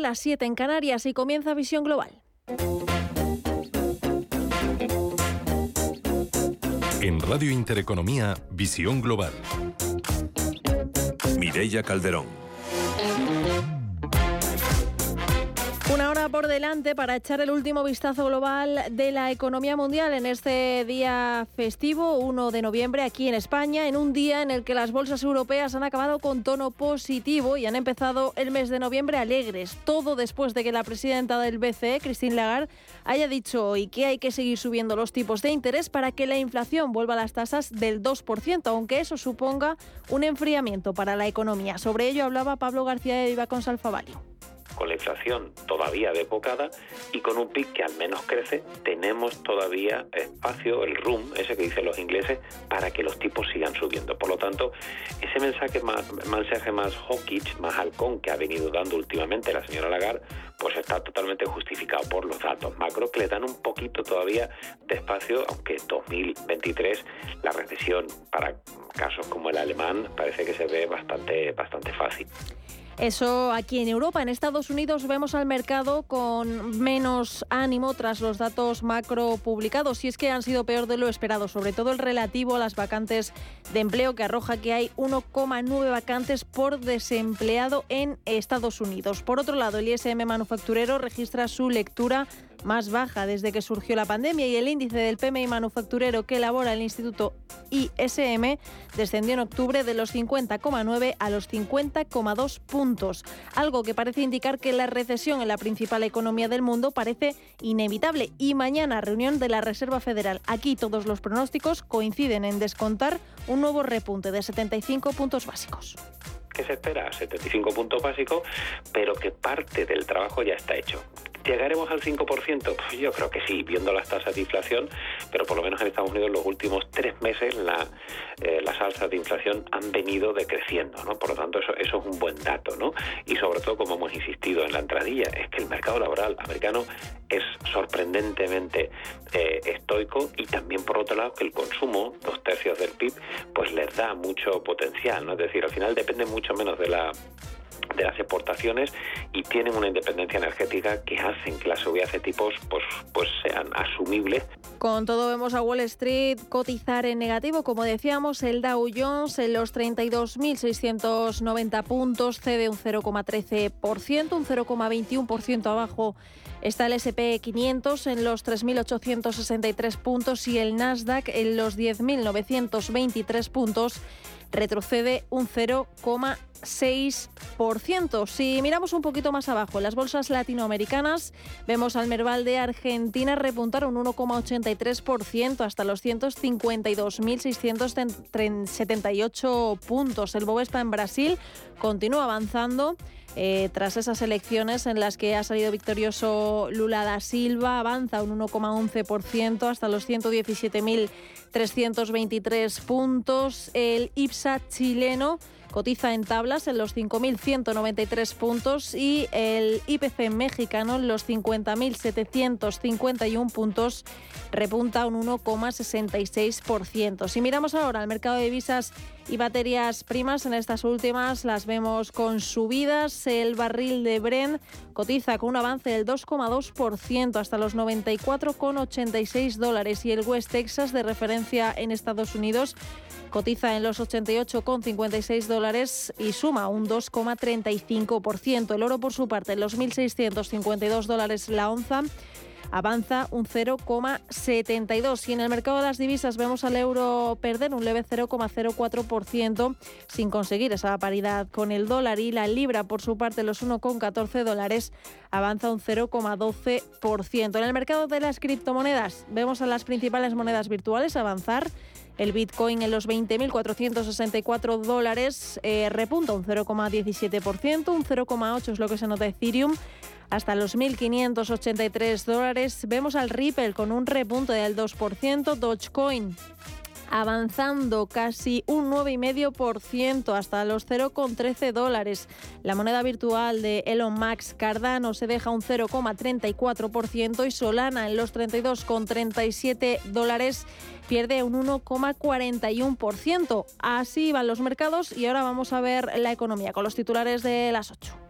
las 7 en Canarias y comienza Visión Global. En Radio Intereconomía, Visión Global. Mireya Calderón. Una hora por delante para echar el último vistazo global de la economía mundial en este día festivo, 1 de noviembre, aquí en España, en un día en el que las bolsas europeas han acabado con tono positivo y han empezado el mes de noviembre alegres. Todo después de que la presidenta del BCE, Christine Lagarde, haya dicho hoy que hay que seguir subiendo los tipos de interés para que la inflación vuelva a las tasas del 2%, aunque eso suponga un enfriamiento para la economía. Sobre ello hablaba Pablo García de Viva con Salfavalio con la inflación todavía de épocada y con un PIB que al menos crece, tenemos todavía espacio, el room, ese que dicen los ingleses, para que los tipos sigan subiendo. Por lo tanto, ese mensaje más, mensaje más más halcón que ha venido dando últimamente la señora Lagarde, pues está totalmente justificado por los datos macro que le dan un poquito todavía de espacio, aunque en 2023 la recesión para casos como el alemán parece que se ve bastante, bastante fácil. Eso aquí en Europa. En Estados Unidos vemos al mercado con menos ánimo tras los datos macro publicados. Y es que han sido peor de lo esperado, sobre todo el relativo a las vacantes de empleo, que arroja que hay 1,9 vacantes por desempleado en Estados Unidos. Por otro lado, el ISM manufacturero registra su lectura más baja desde que surgió la pandemia y el índice del PMI manufacturero que elabora el Instituto ISM descendió en octubre de los 50,9 a los 50,2 puntos, algo que parece indicar que la recesión en la principal economía del mundo parece inevitable. Y mañana reunión de la Reserva Federal. Aquí todos los pronósticos coinciden en descontar un nuevo repunte de 75 puntos básicos que se espera 75 puntos básicos, pero que parte del trabajo ya está hecho. ¿Llegaremos al 5%? Pues yo creo que sí, viendo las tasas de inflación, pero por lo menos en Estados Unidos los últimos tres meses la, eh, las alzas de inflación han venido decreciendo, ¿no? Por lo tanto, eso, eso es un buen dato, ¿no? Y sobre todo, como hemos insistido en la entradilla, es que el mercado laboral americano es sorprendentemente eh, estoico y también, por otro lado, que el consumo, dos tercios del PIB, pues les da mucho potencial, ¿no? Es decir, al final depende mucho menos de la de las exportaciones y tienen una independencia energética que hacen que las subidas de tipos pues, pues sean asumibles. Con todo vemos a Wall Street cotizar en negativo, como decíamos, el Dow Jones en los 32.690 puntos cede un 0,13%, un 0,21% abajo está el SP 500 en los 3.863 puntos y el Nasdaq en los 10.923 puntos retrocede un 0,6%. Si miramos un poquito más abajo, en las bolsas latinoamericanas, vemos al Merval de Argentina repuntar un 1,83% hasta los 152.678 puntos. El Bovespa en Brasil continúa avanzando. Eh, tras esas elecciones en las que ha salido victorioso Lula da Silva, avanza un 1,11% hasta los 117.323 puntos. El IPSA chileno cotiza en tablas en los 5.193 puntos y el IPC mexicano en los 50.751 puntos repunta un 1,66%. Si miramos ahora al mercado de divisas y baterías primas, en estas últimas las vemos con subidas. El barril de Bren cotiza con un avance del 2,2% hasta los 94,86 dólares y el West Texas de referencia en Estados Unidos cotiza en los 88,56 dólares y suma un 2,35%. El oro, por su parte, en los 1.652 dólares la onza avanza un 0,72. Y en el mercado de las divisas vemos al euro perder un leve 0,04% sin conseguir esa paridad con el dólar y la libra por su parte los 1,14 dólares avanza un 0,12%. En el mercado de las criptomonedas vemos a las principales monedas virtuales avanzar el Bitcoin en los 20.464 dólares repunta un 0,17%, un 0,8 es lo que se nota Ethereum hasta los 1.583 dólares. Vemos al Ripple con un repunte del 2%, Dogecoin avanzando casi un 9,5% hasta los 0,13 dólares. La moneda virtual de Elon Musk Cardano se deja un 0,34% y Solana en los 32,37 dólares pierde un 1,41%. Así van los mercados y ahora vamos a ver la economía con los titulares de las 8.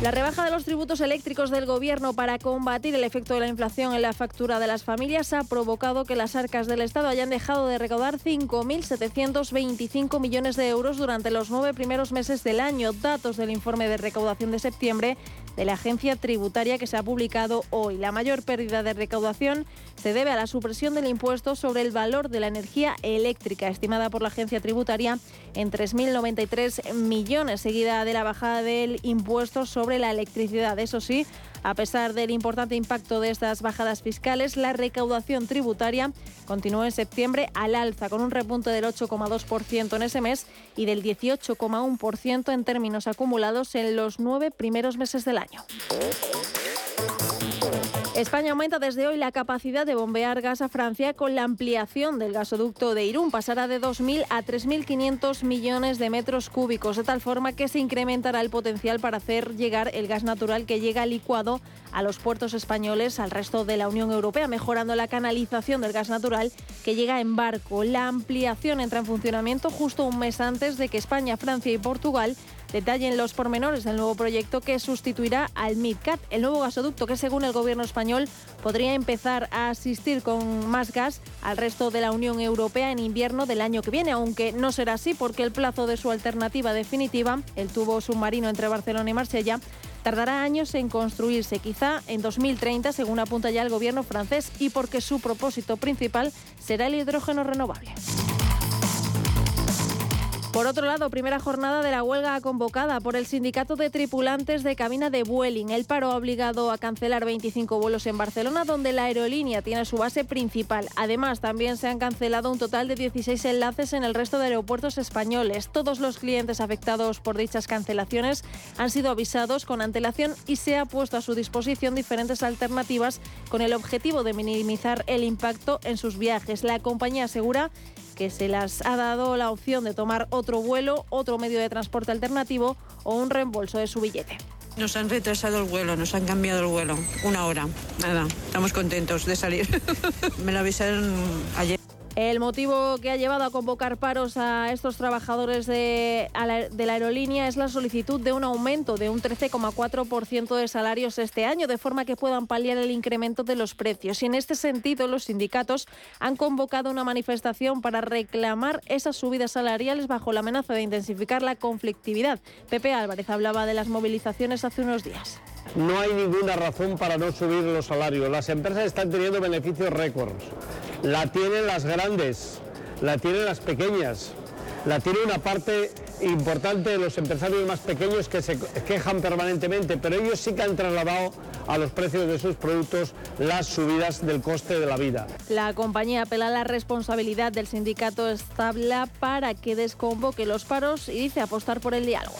La rebaja de los tributos eléctricos del Gobierno para combatir el efecto de la inflación en la factura de las familias ha provocado que las arcas del Estado hayan dejado de recaudar 5.725 millones de euros durante los nueve primeros meses del año. Datos del informe de recaudación de septiembre de la agencia tributaria que se ha publicado hoy. La mayor pérdida de recaudación se debe a la supresión del impuesto sobre el valor de la energía eléctrica, estimada por la agencia tributaria en 3.093 millones, seguida de la bajada del impuesto sobre la electricidad. Eso sí, a pesar del importante impacto de estas bajadas fiscales, la recaudación tributaria continuó en septiembre al alza, con un repunte del 8,2% en ese mes y del 18,1% en términos acumulados en los nueve primeros meses del año. España aumenta desde hoy la capacidad de bombear gas a Francia con la ampliación del gasoducto de Irún. Pasará de 2.000 a 3.500 millones de metros cúbicos, de tal forma que se incrementará el potencial para hacer llegar el gas natural que llega licuado a los puertos españoles al resto de la Unión Europea, mejorando la canalización del gas natural que llega en barco. La ampliación entra en funcionamiento justo un mes antes de que España, Francia y Portugal detallen los pormenores del nuevo proyecto que sustituirá al MidCat, el nuevo gasoducto que según el gobierno español podría empezar a asistir con más gas al resto de la Unión Europea en invierno del año que viene, aunque no será así porque el plazo de su alternativa definitiva, el tubo submarino entre Barcelona y Marsella, tardará años en construirse, quizá en 2030, según apunta ya el gobierno francés, y porque su propósito principal será el hidrógeno renovable. Por otro lado, primera jornada de la huelga convocada por el sindicato de tripulantes de cabina de Vueling. El paro ha obligado a cancelar 25 vuelos en Barcelona, donde la aerolínea tiene su base principal. Además, también se han cancelado un total de 16 enlaces en el resto de aeropuertos españoles. Todos los clientes afectados por dichas cancelaciones han sido avisados con antelación y se ha puesto a su disposición diferentes alternativas con el objetivo de minimizar el impacto en sus viajes. La compañía asegura que se las ha dado la opción de tomar otro vuelo, otro medio de transporte alternativo o un reembolso de su billete. Nos han retrasado el vuelo, nos han cambiado el vuelo. Una hora. Nada, estamos contentos de salir. Me lo avisaron ayer. El motivo que ha llevado a convocar paros a estos trabajadores de, la, aerolínea es la solicitud de un aumento de un 13,4% de salarios este año, de forma que puedan paliar el incremento de los precios. Y en este sentido, los sindicatos han convocado una manifestación para reclamar esas subidas salariales bajo la amenaza de intensificar la conflictividad. Pepe Álvarez hablaba de las movilizaciones hace unos días. No hay ninguna razón para no subir los salarios. Las empresas están teniendo beneficios récords. La tienen las grandes, la tienen las pequeñas, la tiene una parte importante de los empresarios más pequeños que se quejan permanentemente, pero ellos sí que han trasladado a los precios de sus productos las subidas del coste de la vida. La compañía apela a la responsabilidad del sindicato Establa para que desconvoque los paros y dice apostar por el diálogo.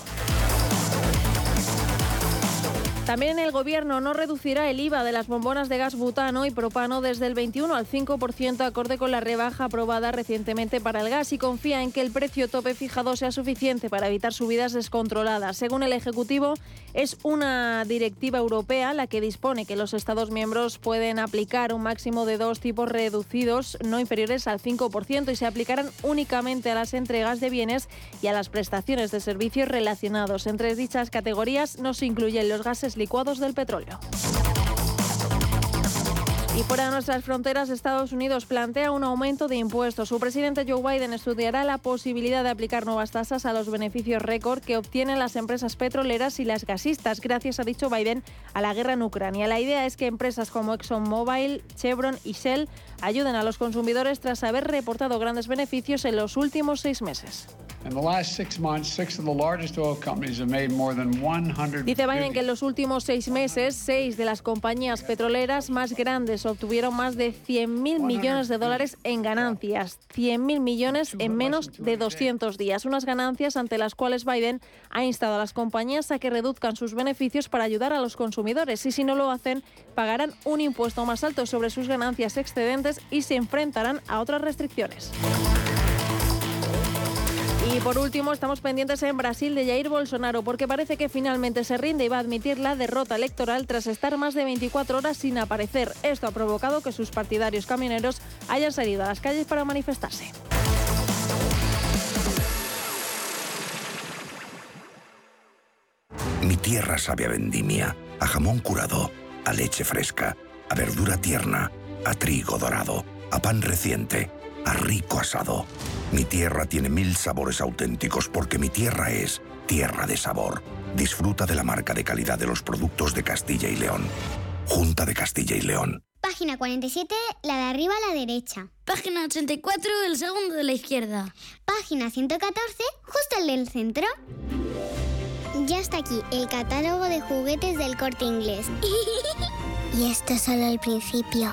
También el Gobierno no reducirá el IVA de las bombonas de gas butano y propano desde el 21 al 5% acorde con la rebaja aprobada recientemente para el gas y confía en que el precio tope fijado sea suficiente para evitar subidas descontroladas. Según el Ejecutivo, es una directiva europea la que dispone que los Estados miembros pueden aplicar un máximo de dos tipos reducidos no inferiores al 5% y se aplicarán únicamente a las entregas de bienes y a las prestaciones de servicios relacionados. Entre dichas categorías no se incluyen los gases licuados del petróleo. Y fuera de nuestras fronteras, Estados Unidos plantea un aumento de impuestos. Su presidente Joe Biden estudiará la posibilidad de aplicar nuevas tasas a los beneficios récord que obtienen las empresas petroleras y las gasistas, gracias, ha dicho Biden, a la guerra en Ucrania. La idea es que empresas como ExxonMobil, Chevron y Shell ayuden a los consumidores tras haber reportado grandes beneficios en los últimos seis meses. Dice Biden que en los últimos seis meses, seis de las compañías petroleras más grandes obtuvieron más de 100.000 millones de dólares en ganancias. 100.000 millones en menos de 200 días. Unas ganancias ante las cuales Biden ha instado a las compañías a que reduzcan sus beneficios para ayudar a los consumidores. Y si no lo hacen, pagarán un impuesto más alto sobre sus ganancias excedentes y se enfrentarán a otras restricciones. Y por último, estamos pendientes en Brasil de Jair Bolsonaro, porque parece que finalmente se rinde y va a admitir la derrota electoral tras estar más de 24 horas sin aparecer. Esto ha provocado que sus partidarios camioneros hayan salido a las calles para manifestarse. Mi tierra sabe a vendimia, a jamón curado, a leche fresca, a verdura tierna, a trigo dorado, a pan reciente, a rico asado. Mi tierra tiene mil sabores auténticos porque mi tierra es tierra de sabor. Disfruta de la marca de calidad de los productos de Castilla y León. Junta de Castilla y León. Página 47, la de arriba a la derecha. Página 84, el segundo de la izquierda. Página 114, justo el del centro. Ya está aquí el catálogo de juguetes del corte inglés. y esto es solo el principio.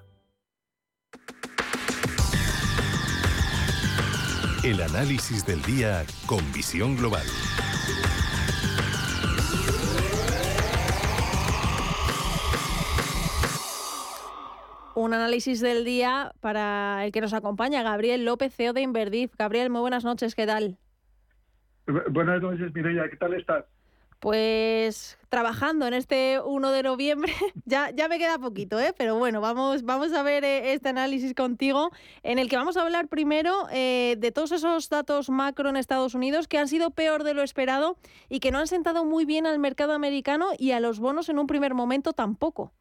El análisis del día con visión global. Un análisis del día para el que nos acompaña, Gabriel López, CEO de Inverdif. Gabriel, muy buenas noches, ¿qué tal? Buenas noches, Mireia, ¿qué tal estás? Pues trabajando en este 1 de noviembre, ya, ya me queda poquito, ¿eh? pero bueno, vamos, vamos a ver eh, este análisis contigo, en el que vamos a hablar primero eh, de todos esos datos macro en Estados Unidos que han sido peor de lo esperado y que no han sentado muy bien al mercado americano y a los bonos en un primer momento tampoco.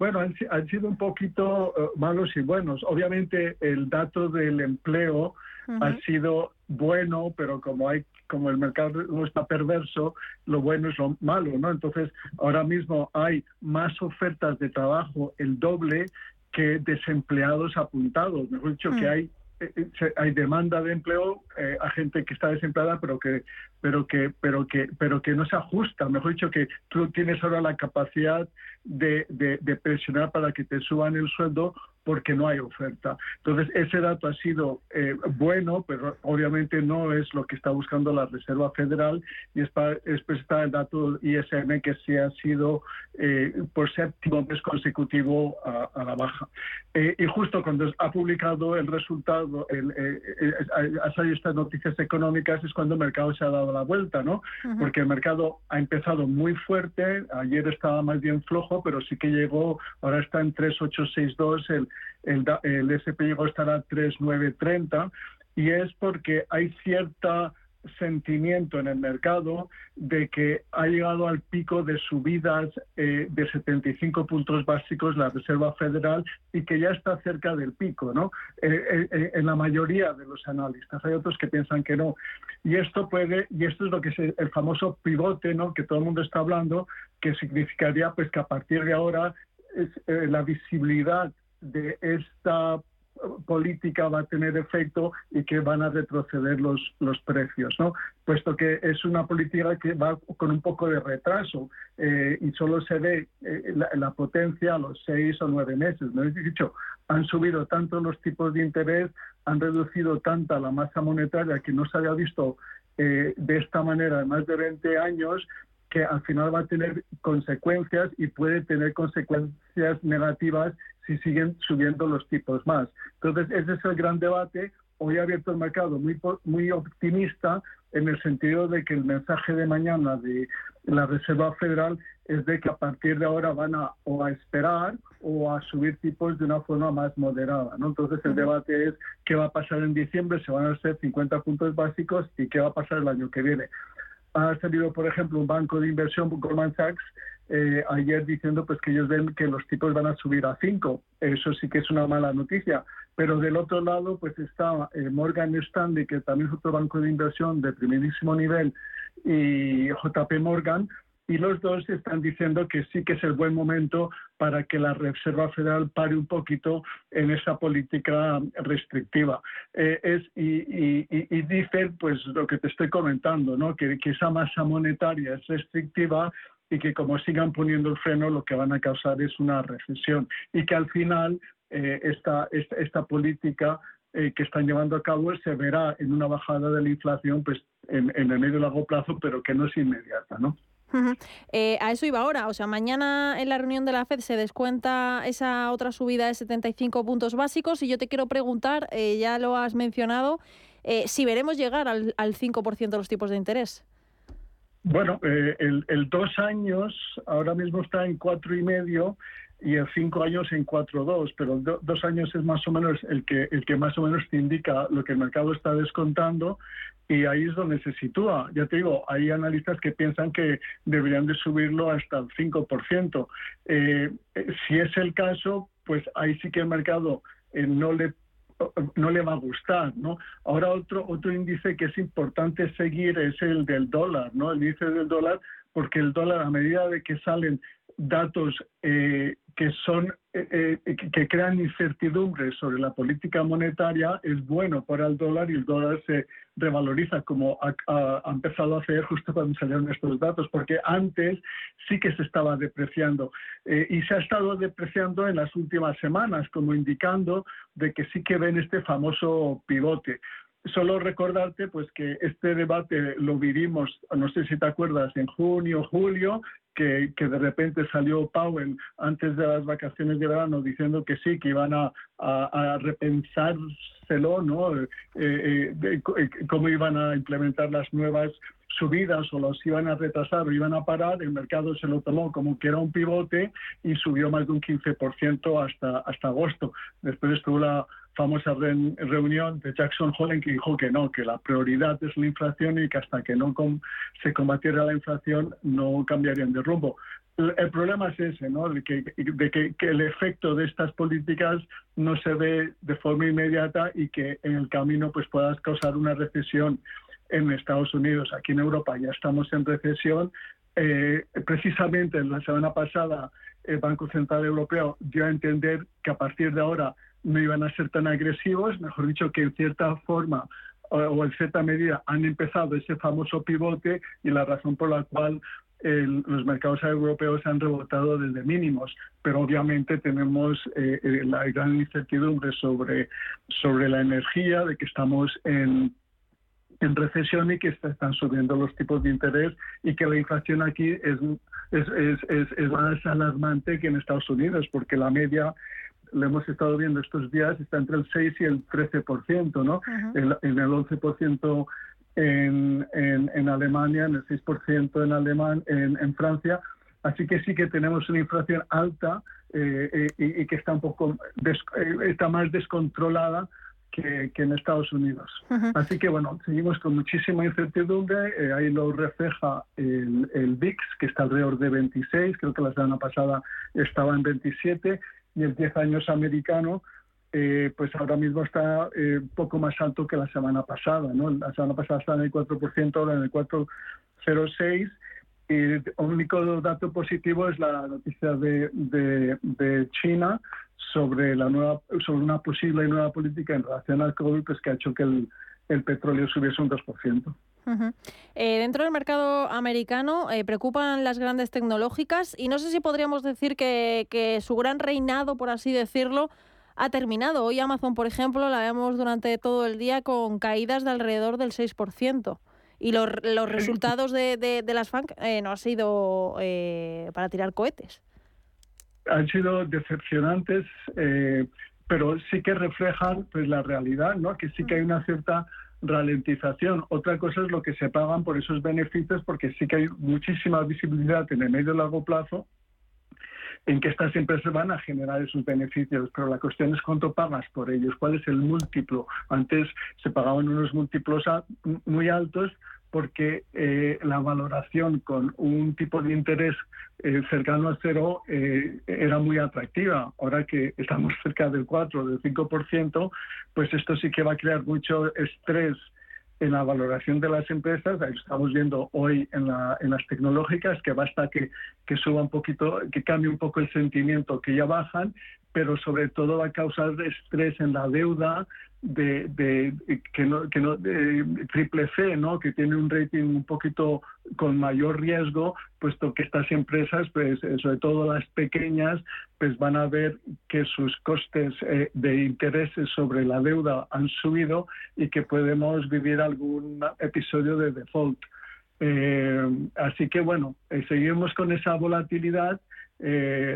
Bueno, han, sido un poquito malos y buenos. Obviamente el dato del empleo ha sido bueno, pero como hay como el mercado no está perverso, lo bueno es lo malo, ¿no? Entonces, ahora mismo hay más ofertas de trabajo, el doble, que desempleados apuntados. Mejor dicho, que hay eh, eh, hay demanda de empleo eh, a gente que está desempleada pero que pero que pero que pero que no se ajusta mejor dicho que tú tienes ahora la capacidad de, de presionar para que te suban el sueldo porque no hay oferta. Entonces, ese dato ha sido eh, bueno, pero obviamente no es lo que está buscando la Reserva Federal y después está el dato ISM que sí ha sido eh, por séptimo mes consecutivo a, la baja. Eh, y justo cuando ha publicado el resultado, el, ha salido estas noticias económicas, es cuando el mercado se ha dado la vuelta, ¿no? Porque el mercado ha empezado muy fuerte, ayer estaba más bien flojo, pero sí que llegó, ahora está en 3,862 el el, el SP llegó a estar a 3,930 y es porque hay cierta sentimiento en el mercado de que ha llegado al pico de subidas eh, de 75 puntos básicos la Reserva Federal y que ya está cerca del pico, ¿no? Eh, eh, en la mayoría de los analistas. Hay otros que piensan que no. Y esto puede, y esto es lo que es el famoso pivote, ¿no? Que todo el mundo está hablando, que significaría pues que a partir de ahora es, la visibilidad de esta política va a tener efecto y que van a retroceder los, los precios, ¿no? Puesto que es una política que va con un poco de retraso eh, y solo se ve eh, la, potencia a los seis o nueve meses. ¿no? Es dicho, han subido tanto los tipos de interés, han reducido tanta la masa monetaria que no se había visto eh, de esta manera en más de 20 años que al final va a tener consecuencias y puede tener consecuencias negativas si siguen subiendo los tipos más. Entonces, ese es el gran debate. Hoy ha abierto el mercado muy, muy optimista en el sentido de que el mensaje de mañana de la Reserva Federal es de que a partir de ahora van a o a esperar o a subir tipos de una forma más moderada. ¿no? Entonces el debate es qué va a pasar en diciembre, se van a hacer 50 puntos básicos y qué va a pasar el año que viene ha salido, por ejemplo, un banco de inversión, Goldman Sachs, eh, ayer diciendo pues que ellos ven que los tipos van a subir a 5. Eso sí que es una mala noticia. Pero del otro lado, pues está eh, Morgan Stanley, que también es otro banco de inversión de primerísimo nivel, y JP Morgan, y los dos están diciendo que sí que es el buen momento para que la Reserva Federal pare un poquito en esa política restrictiva. Eh, es, y, y, dicen, pues lo que te estoy comentando, ¿no? que, esa masa monetaria es restrictiva y que como sigan poniendo el freno lo que van a causar es una recesión y que al final eh, esta, esta, política eh, que están llevando a cabo se verá en una bajada de la inflación pues en, el medio y largo plazo, pero que no es inmediata, ¿no? Eh, a eso iba ahora, o sea, mañana en la reunión de la FED se descuenta esa otra subida de 75 puntos básicos y yo te quiero preguntar, eh, ya lo has mencionado, si veremos llegar al, al 5% de los tipos de interés. Bueno, el, el, dos años ahora mismo está en cuatro y medio y el cinco años en 4,2, pero dos años es más o menos el que, el que más o menos te indica lo que el mercado está descontando y ahí es donde se sitúa. Ya te digo, hay analistas que piensan que deberían de subirlo hasta el 5%. Eh, si es el caso, pues ahí sí que el mercado eh, no le no le va a gustar, ¿no? Ahora otro otro índice que es importante seguir es el del dólar, ¿no? El índice del dólar porque el dólar a medida de que salen datos eh, que son eh, eh, que crean incertidumbre sobre la política monetaria es bueno para el dólar y el dólar se revaloriza como ha, empezado a hacer justo cuando salieron estos datos porque antes sí que se estaba depreciando. Y se ha estado depreciando en las últimas semanas como indicando de que sí que ven este famoso pivote. Solo recordarte pues que este debate lo vivimos, no sé si te acuerdas, en junio, julio, que, de repente salió Powell antes de las vacaciones de verano diciendo que sí, que iban a, a, repensárselo, ¿no? Eh, eh, eh, cómo iban a implementar las nuevas subidas o las iban a retrasar o iban a parar, el mercado se lo tomó como que era un pivote y subió más de un 15% hasta, hasta agosto. Después estuvo la famosa reunión de Jackson Hole que dijo que no, que la prioridad es la inflación y que hasta que no se combatiera la inflación no cambiarían de rumbo. El, problema es ese, ¿no? de, que, de que, el efecto de estas políticas no se ve de forma inmediata y que en el camino pues puedas causar una recesión en Estados Unidos. Aquí en Europa ya estamos en recesión. Eh, precisamente la semana pasada el Banco Central Europeo dio a entender que a partir de ahora no iban a ser tan agresivos, mejor dicho, que en cierta forma o en cierta medida han empezado ese famoso pivote y la razón por la cual los mercados europeos han rebotado desde mínimos, pero obviamente tenemos eh, eh, la gran incertidumbre sobre, sobre la energía, de que estamos en, en recesión y que están subiendo los tipos de interés y que la inflación aquí es, es, es, es, más alarmante que en Estados Unidos, porque la media lo hemos estado viendo estos días, está entre el 6 y el 13%, ¿no? en el 11% en, en, en, Alemania, en el 6% en, Alemán, en, en, Francia. Así que sí que tenemos una inflación alta eh, eh, y, que está un poco eh, está más descontrolada que, que en Estados Unidos. Así que bueno, seguimos con muchísima incertidumbre. ahí lo refleja el, el VIX, que está alrededor de 26, creo que la semana pasada estaba en 27, y el 10 años americano eh, pues ahora mismo está un eh, poco más alto que la semana pasada. ¿no? La semana pasada estaba en el 4%, ahora en el 4,06%. Y el único dato positivo es la noticia de, de, China sobre, la nueva, sobre una posible nueva política en relación al COVID pues, que ha hecho que el, el petróleo subiese un 2%. Eh, dentro del mercado americano preocupan las grandes tecnológicas y no sé si podríamos decir que, que su gran reinado, por así decirlo, ha terminado. Hoy Amazon, por ejemplo, la vemos durante todo el día con caídas de alrededor del 6%. Y los, los resultados de, de, las FANC eh, no han sido eh, para tirar cohetes. Han sido decepcionantes, eh, pero sí que reflejan pues, la realidad, ¿no? que sí que hay una cierta ralentización. Otra cosa es lo que se pagan por esos beneficios, porque sí que hay muchísima visibilidad en el medio y largo plazo en que estas empresas van a generar esos beneficios, pero la cuestión es cuánto pagas por ellos, cuál es el múltiplo. Antes se pagaban unos múltiplos muy altos porque eh, la valoración con un tipo de interés eh, cercano a cero eh, era muy atractiva. Ahora que estamos cerca del 4, del 5%, pues esto sí que va a crear mucho estrés en la valoración de las empresas, estamos viendo hoy en, la, en las tecnológicas, que basta que, que suba un poquito, que cambie un poco el sentimiento, que ya bajan, pero sobre todo va a causar estrés en la deuda, de, de, que no, que no triple C, ¿no? que tiene un rating un poquito con mayor riesgo, puesto que estas empresas, pues eh, sobre todo las pequeñas, pues van a ver que sus costes eh, de intereses sobre la deuda han subido y que podemos vivir algún episodio de default. Eh, así que bueno, seguimos con esa volatilidad.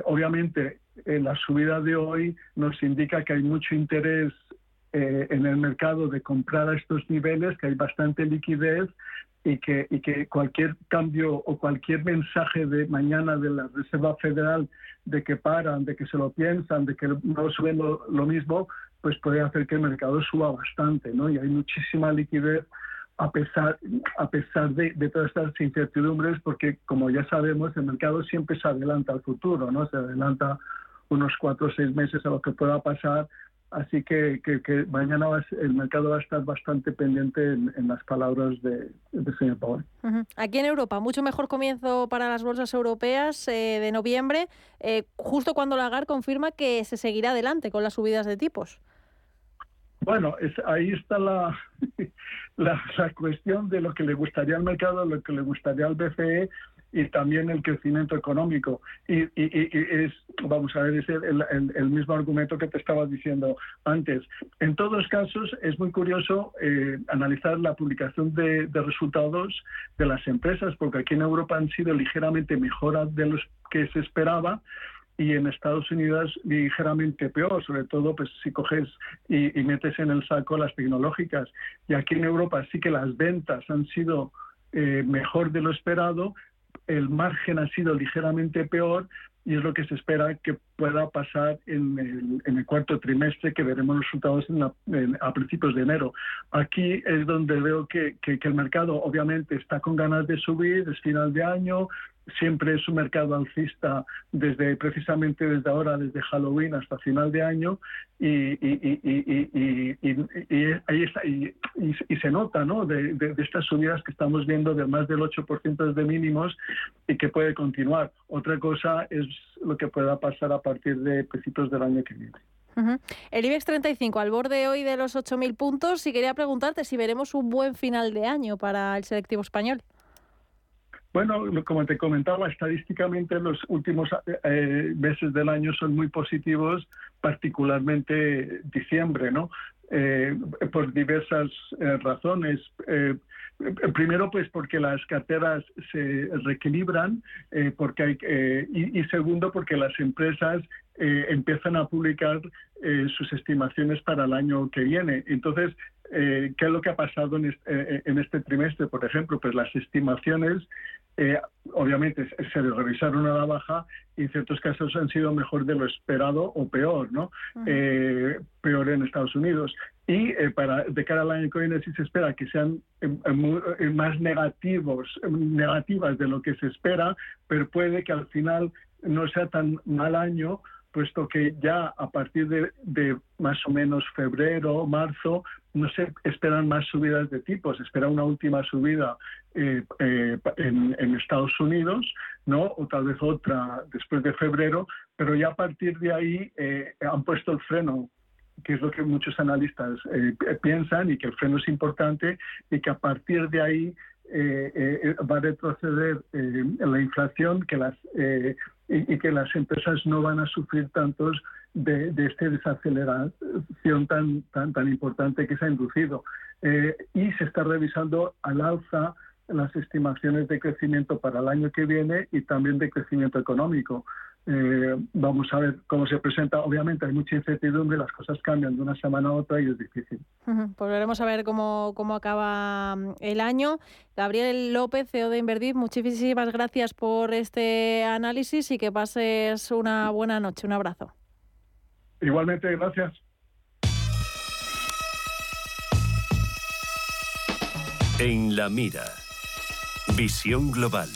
obviamente, la subida de hoy nos indica que hay mucho interés en el mercado de comprar a estos niveles, que hay bastante liquidez y que, y que cualquier cambio o cualquier mensaje de mañana de la Reserva Federal de que paran, de que se lo piensan, de que no suben lo, mismo, pues puede hacer que el mercado suba bastante, ¿no? Y hay muchísima liquidez a pesar, a pesar de, de, todas estas incertidumbres, porque como ya sabemos, el mercado siempre se adelanta al futuro, ¿no? Se adelanta unos cuatro o seis meses a lo que pueda pasar Así que, mañana el mercado va a estar bastante pendiente en, las palabras de, señor Powell. Aquí en Europa, mucho mejor comienzo para las bolsas europeas eh, de noviembre, eh, justo cuando Lagarde confirma que se seguirá adelante con las subidas de tipos. Bueno, ahí está la, la, la, cuestión de lo que le gustaría al mercado, lo que le gustaría al BCE y también el crecimiento económico. Y, es, vamos a ver, es el, mismo argumento que te estaba diciendo antes. En todos casos es muy curioso eh, analizar la publicación de, resultados de las empresas, porque aquí en Europa han sido ligeramente mejor de los que se esperaba y en Estados Unidos ligeramente peor, sobre todo pues si coges y, metes en el saco las tecnológicas. Y aquí en Europa sí que las ventas han sido eh, mejor de lo esperado, el margen ha sido ligeramente peor y es lo que se espera que pueda pasar en el, cuarto trimestre, que veremos los resultados a principios de enero. Aquí es donde veo que, que, el mercado obviamente está con ganas de subir, es final de año, siempre es un mercado alcista desde precisamente desde ahora, desde Halloween hasta final de año, y, ahí está, y, se nota ¿no? De, estas subidas que estamos viendo de más del 8% de mínimos y que puede continuar. Otra cosa es lo que pueda pasar a partir de principios del año que viene. El IBEX 35 al borde hoy de los 8.000 puntos y quería preguntarte si veremos un buen final de año para el selectivo español. Bueno, como te comentaba, estadísticamente los últimos eh, meses del año son muy positivos, particularmente diciembre, ¿no? Eh, por diversas eh, razones. primero, pues porque las carteras se reequilibran, porque hay, y, y, segundo, porque las empresas empiezan a publicar sus estimaciones para el año que viene. Entonces, ¿qué es lo que ha pasado en este, en este trimestre? Por ejemplo, pues las estimaciones eh, obviamente se revisaron a la baja y en ciertos casos han sido mejor de lo esperado o peor, ¿no? Eh, peor en Estados Unidos. Y eh, para de cara al año que viene sí se espera que sean más negativos, negativas de lo que se espera, pero puede que al final no sea tan mal año puesto que ya a partir de, más o menos febrero, marzo, no se esperan más subidas de tipos, se espera una última subida eh, eh, en, Estados Unidos, ¿no? O tal vez otra después de febrero, pero ya a partir de ahí eh, han puesto el freno que es lo que muchos analistas piensan y que el freno es importante y que a partir de ahí va a retroceder la inflación, que las y, que las empresas no van a sufrir tantos de, de esta desaceleración tan, tan, tan importante que se ha inducido. Eh, y se está revisando al alza las estimaciones de crecimiento para el año que viene y también de crecimiento económico. Eh, vamos a ver cómo se presenta. Obviamente hay mucha incertidumbre, las cosas cambian de una semana a otra y es difícil. Pues veremos a ver cómo, cómo acaba mm, el año. Gabriel López, CEO de Inverdir, muchísimas gracias por este análisis y que pases una buena noche. Un abrazo. Igualmente, gracias. En la mira. Visión global.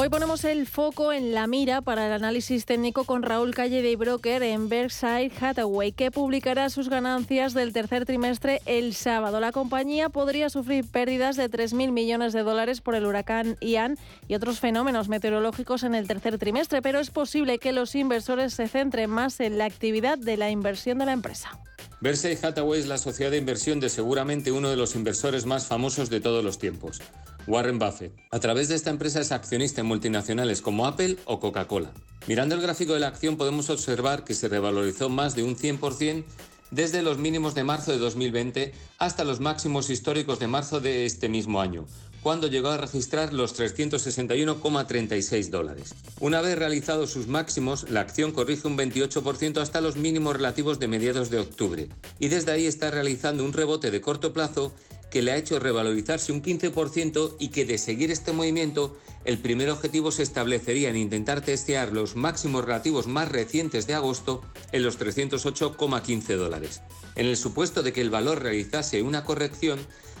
Hoy ponemos el foco en la mira para el análisis técnico con Raúl Calle de Broker en Berkshire Hathaway, que publicará sus ganancias del tercer trimestre el sábado. La compañía podría sufrir pérdidas de 3.000 millones de dólares por el huracán Ian y otros fenómenos meteorológicos en el tercer trimestre, pero es posible que los inversores se centren más en la actividad de la inversión de la empresa. Berkshire Hathaway es la sociedad de inversión de seguramente uno de los inversores más famosos de todos los tiempos. Warren Buffett. A través de esta empresa es accionista en multinacionales como Apple o Coca-Cola. Mirando el gráfico de la acción podemos observar que se revalorizó más de un 100% desde los mínimos de marzo de 2020 hasta los máximos históricos de marzo de este mismo año, cuando llegó a registrar los 361,36 dólares. Una vez realizados sus máximos, la acción corrige un 28% hasta los mínimos relativos de mediados de octubre, y desde ahí está realizando un rebote de corto plazo que le ha hecho revalorizarse un 15% y que de seguir este movimiento, el primer objetivo se establecería en intentar testear los máximos relativos más recientes de agosto en los 308,15 dólares. En el supuesto de que el valor realizase una corrección,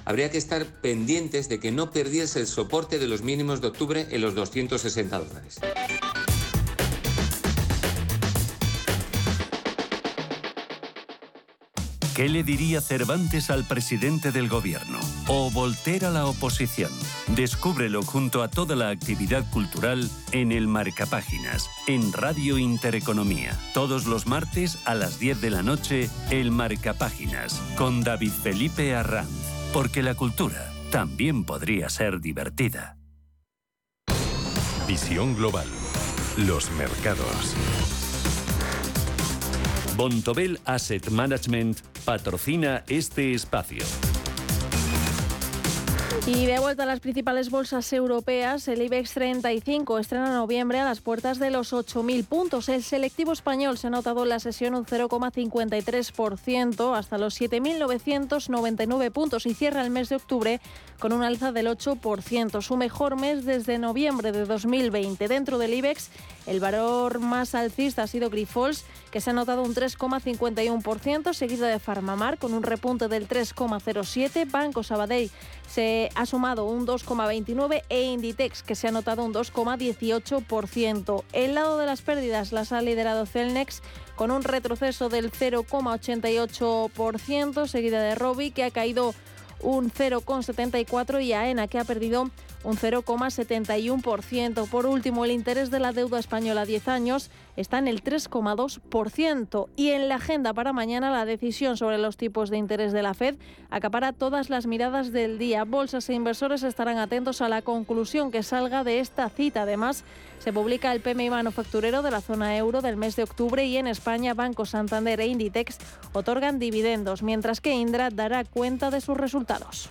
habría que estar pendientes de que no perdiese el soporte de los mínimos de octubre en los 260 dólares. ¿Qué le diría Cervantes al presidente del gobierno? ¿O Voltaire a la oposición? Descúbrelo junto a toda la actividad cultural en el Marcapáginas, en Radio Intereconomía. Todos los martes a las 10 de la noche, el Marcapáginas, con David Felipe Arranz. Porque la cultura también podría ser divertida. Visión global. Los mercados. Bontobel Asset Management patrocina este espacio. Y de vuelta a las principales bolsas europeas, el IBEX 35 estrena en noviembre a las puertas de los 8.000 puntos. El selectivo español se ha notado en la sesión un 0,53% hasta los 7.999 puntos y cierra el mes de octubre con un alza del 8%, su mejor mes desde noviembre de 2020. Dentro del IBEX, el valor más alcista ha sido Grifols, que se ha notado un 3,51%, seguido de Farmamar con un repunte del 3,07%, Banco Sabadell se ha sumado un 2,29% e Inditex, que se ha notado un 2,18%. El lado de las pérdidas las ha liderado Celnex con un retroceso del 0,88%, seguida de Robi, que ha caído un 0,74% y AENA, que ha perdido un 0,71%. Por último, el interés de la deuda española a 10 años está en el 3,2%. Y en la agenda para mañana, la decisión sobre los tipos de interés de la Fed acapara todas las miradas del día. Bolsas e inversores estarán atentos a la conclusión que salga de esta cita. Además, se publica el PMI manufacturero de la zona euro del mes de octubre y en España Banco Santander e Inditex otorgan dividendos, mientras que Indra dará cuenta de sus resultados.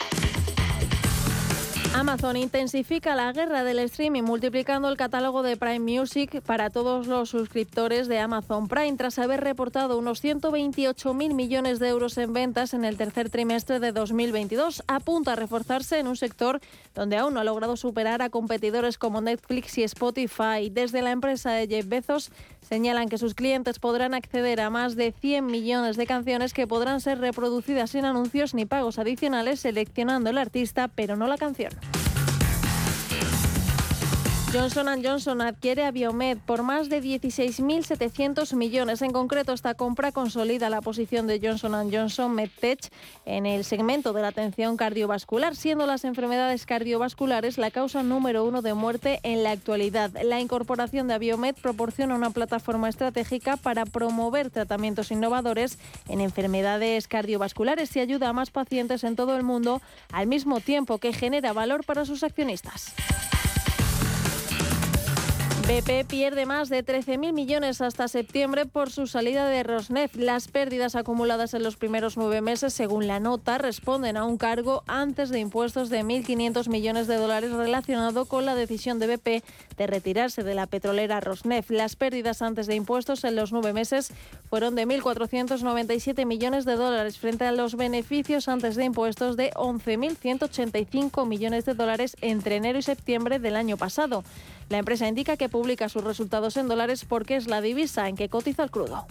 Amazon intensifica la guerra del streaming multiplicando el catálogo de Prime Music para todos los suscriptores de Amazon Prime tras haber reportado unos 128 mil millones de euros en ventas en el tercer trimestre de 2022. Apunta a reforzarse en un sector donde aún no ha logrado superar a competidores como Netflix y Spotify. Desde la empresa de Jeff Bezos señalan que sus clientes podrán acceder a más de 100 millones de canciones que podrán ser reproducidas sin anuncios ni pagos adicionales seleccionando el artista pero no la canción. Johnson Johnson adquiere a Biomed por más de 16.700 millones. En concreto, esta compra consolida la posición de Johnson Johnson MedTech en el segmento de la atención cardiovascular, siendo las enfermedades cardiovasculares la causa número uno de muerte en la actualidad. La incorporación de Biomed proporciona una plataforma estratégica para promover tratamientos innovadores en enfermedades cardiovasculares y ayuda a más pacientes en todo el mundo al mismo tiempo que genera valor para sus accionistas. BP pierde más de 13.000 millones hasta septiembre por su salida de Rosneft. Las pérdidas acumuladas en los primeros nueve meses, según la nota, responden a un cargo antes de impuestos de 1.500 millones de dólares relacionado con la decisión de BP de retirarse de la petrolera Rosneft. Las pérdidas antes de impuestos en los nueve meses fueron de 1.497 millones de dólares frente a los beneficios antes de impuestos de 11.185 millones de dólares entre enero y septiembre del año pasado. La empresa indica que publica sus resultados en dólares porque es la divisa en que cotiza el crudo.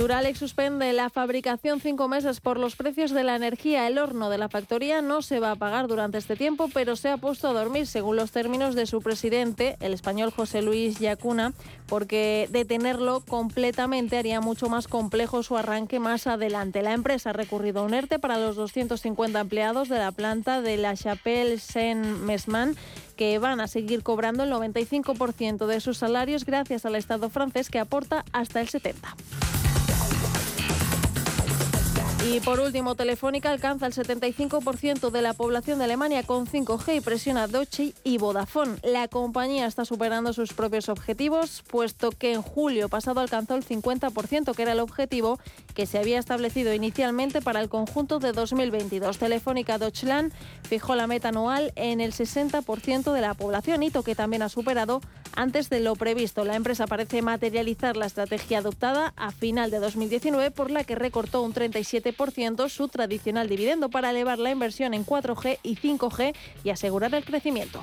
Duralex suspende la fabricación cinco meses por los precios de la energía. El horno de la factoría no se va a pagar durante este tiempo, pero se ha puesto a dormir, según los términos de su presidente, el español José Luis Yacuna, porque detenerlo completamente haría mucho más complejo su arranque más adelante. La empresa ha recurrido a un ERTE para los 250 empleados de la planta de la Chapelle Saint-Mesman que van a seguir cobrando el 95% de sus salarios gracias al Estado francés que aporta hasta el 70%. Y por último, Telefónica alcanza el 75% de la población de Alemania con 5G y presiona Deutsche y Vodafone. La compañía está superando sus propios objetivos, puesto que en julio pasado alcanzó el 50%, que era el objetivo que se había establecido inicialmente para el conjunto de 2022. Telefónica Deutschland fijó la meta anual en el 60% de la población, hito que también ha superado antes de lo previsto. La empresa parece materializar la estrategia adoptada a final de 2019, por la que recortó un 37% su tradicional dividendo para elevar la inversión en 4G y 5G y asegurar el crecimiento.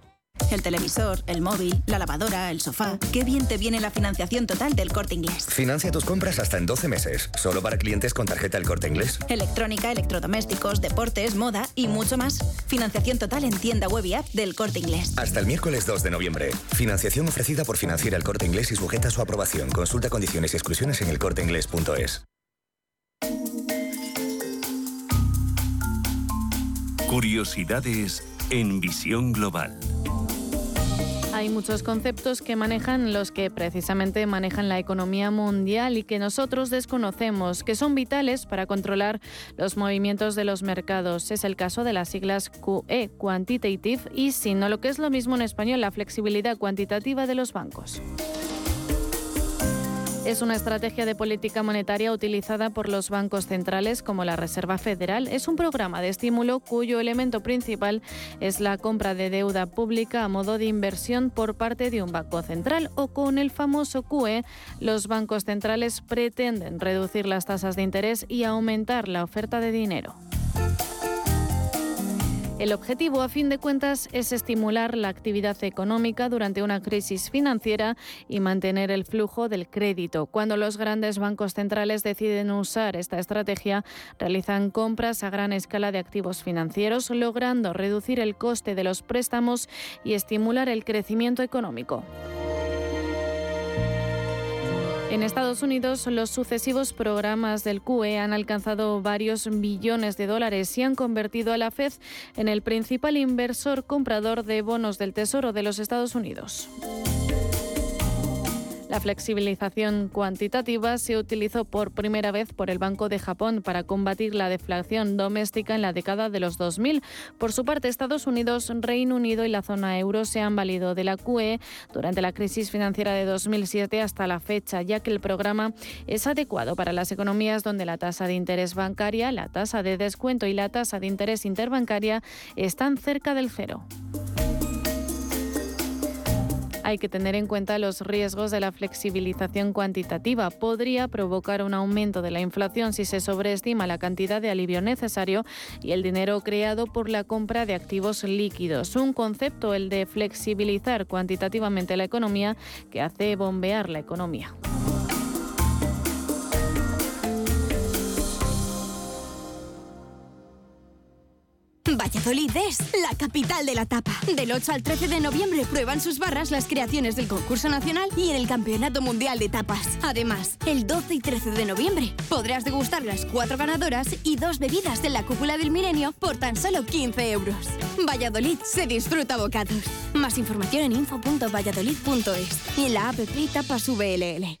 El televisor, el móvil, la lavadora, el sofá. Qué bien te viene la financiación total del corte inglés. Financia tus compras hasta en 12 meses, solo para clientes con tarjeta el corte inglés. Electrónica, electrodomésticos, deportes, moda y mucho más. Financiación total en tienda web y app del corte inglés. Hasta el miércoles 2 de noviembre. Financiación ofrecida por Financiera el corte inglés y sujeta a su aprobación. Consulta condiciones y exclusiones en elcorteinglés.es. Curiosidades en visión global. Hay muchos conceptos que manejan los que precisamente manejan la economía mundial y que nosotros desconocemos, que son vitales para controlar los movimientos de los mercados. Es el caso de las siglas QE, Quantitative Easing, no lo que es lo mismo en español, la flexibilidad cuantitativa de los bancos. Es una estrategia de política monetaria utilizada por los bancos centrales como la Reserva Federal. Es un programa de estímulo cuyo elemento principal es la compra de deuda pública a modo de inversión por parte de un banco central o con el famoso QE, los bancos centrales pretenden reducir las tasas de interés y aumentar la oferta de dinero. El objetivo, a fin de cuentas, es estimular la actividad económica durante una crisis financiera y mantener el flujo del crédito. Cuando los grandes bancos centrales deciden usar esta estrategia, realizan compras a gran escala de activos financieros, logrando reducir el coste de los préstamos y estimular el crecimiento económico. En Estados Unidos, los sucesivos programas del QE han alcanzado varios billones de dólares y han convertido a la Fed en el principal inversor comprador de bonos del Tesoro de los Estados Unidos. La flexibilización cuantitativa se utilizó por primera vez por el Banco de Japón para combatir la deflación doméstica en la década de los 2000. Por su parte, Estados Unidos, Reino Unido y la zona euro se han valido de la QE durante la crisis financiera de 2007 hasta la fecha, ya que el programa es adecuado para las economías donde la tasa de interés bancaria, la tasa de descuento y la tasa de interés interbancaria están cerca del cero. Hay que tener en cuenta los riesgos de la flexibilización cuantitativa. Podría provocar un aumento de la inflación si se sobreestima la cantidad de alivio necesario y el dinero creado por la compra de activos líquidos. Un concepto, el de flexibilizar cuantitativamente la economía, que hace bombear la economía. Valladolid es la capital de la tapa. Del 8 al 13 de noviembre prueban sus barras las creaciones del concurso nacional y en el Campeonato Mundial de Tapas. Además, el 12 y 13 de noviembre podrás degustar las cuatro ganadoras y dos bebidas de la cúpula del milenio por tan solo 15 euros. Valladolid se disfruta bocados. Más información en info.valladolid.es y en la app Tapas VLL.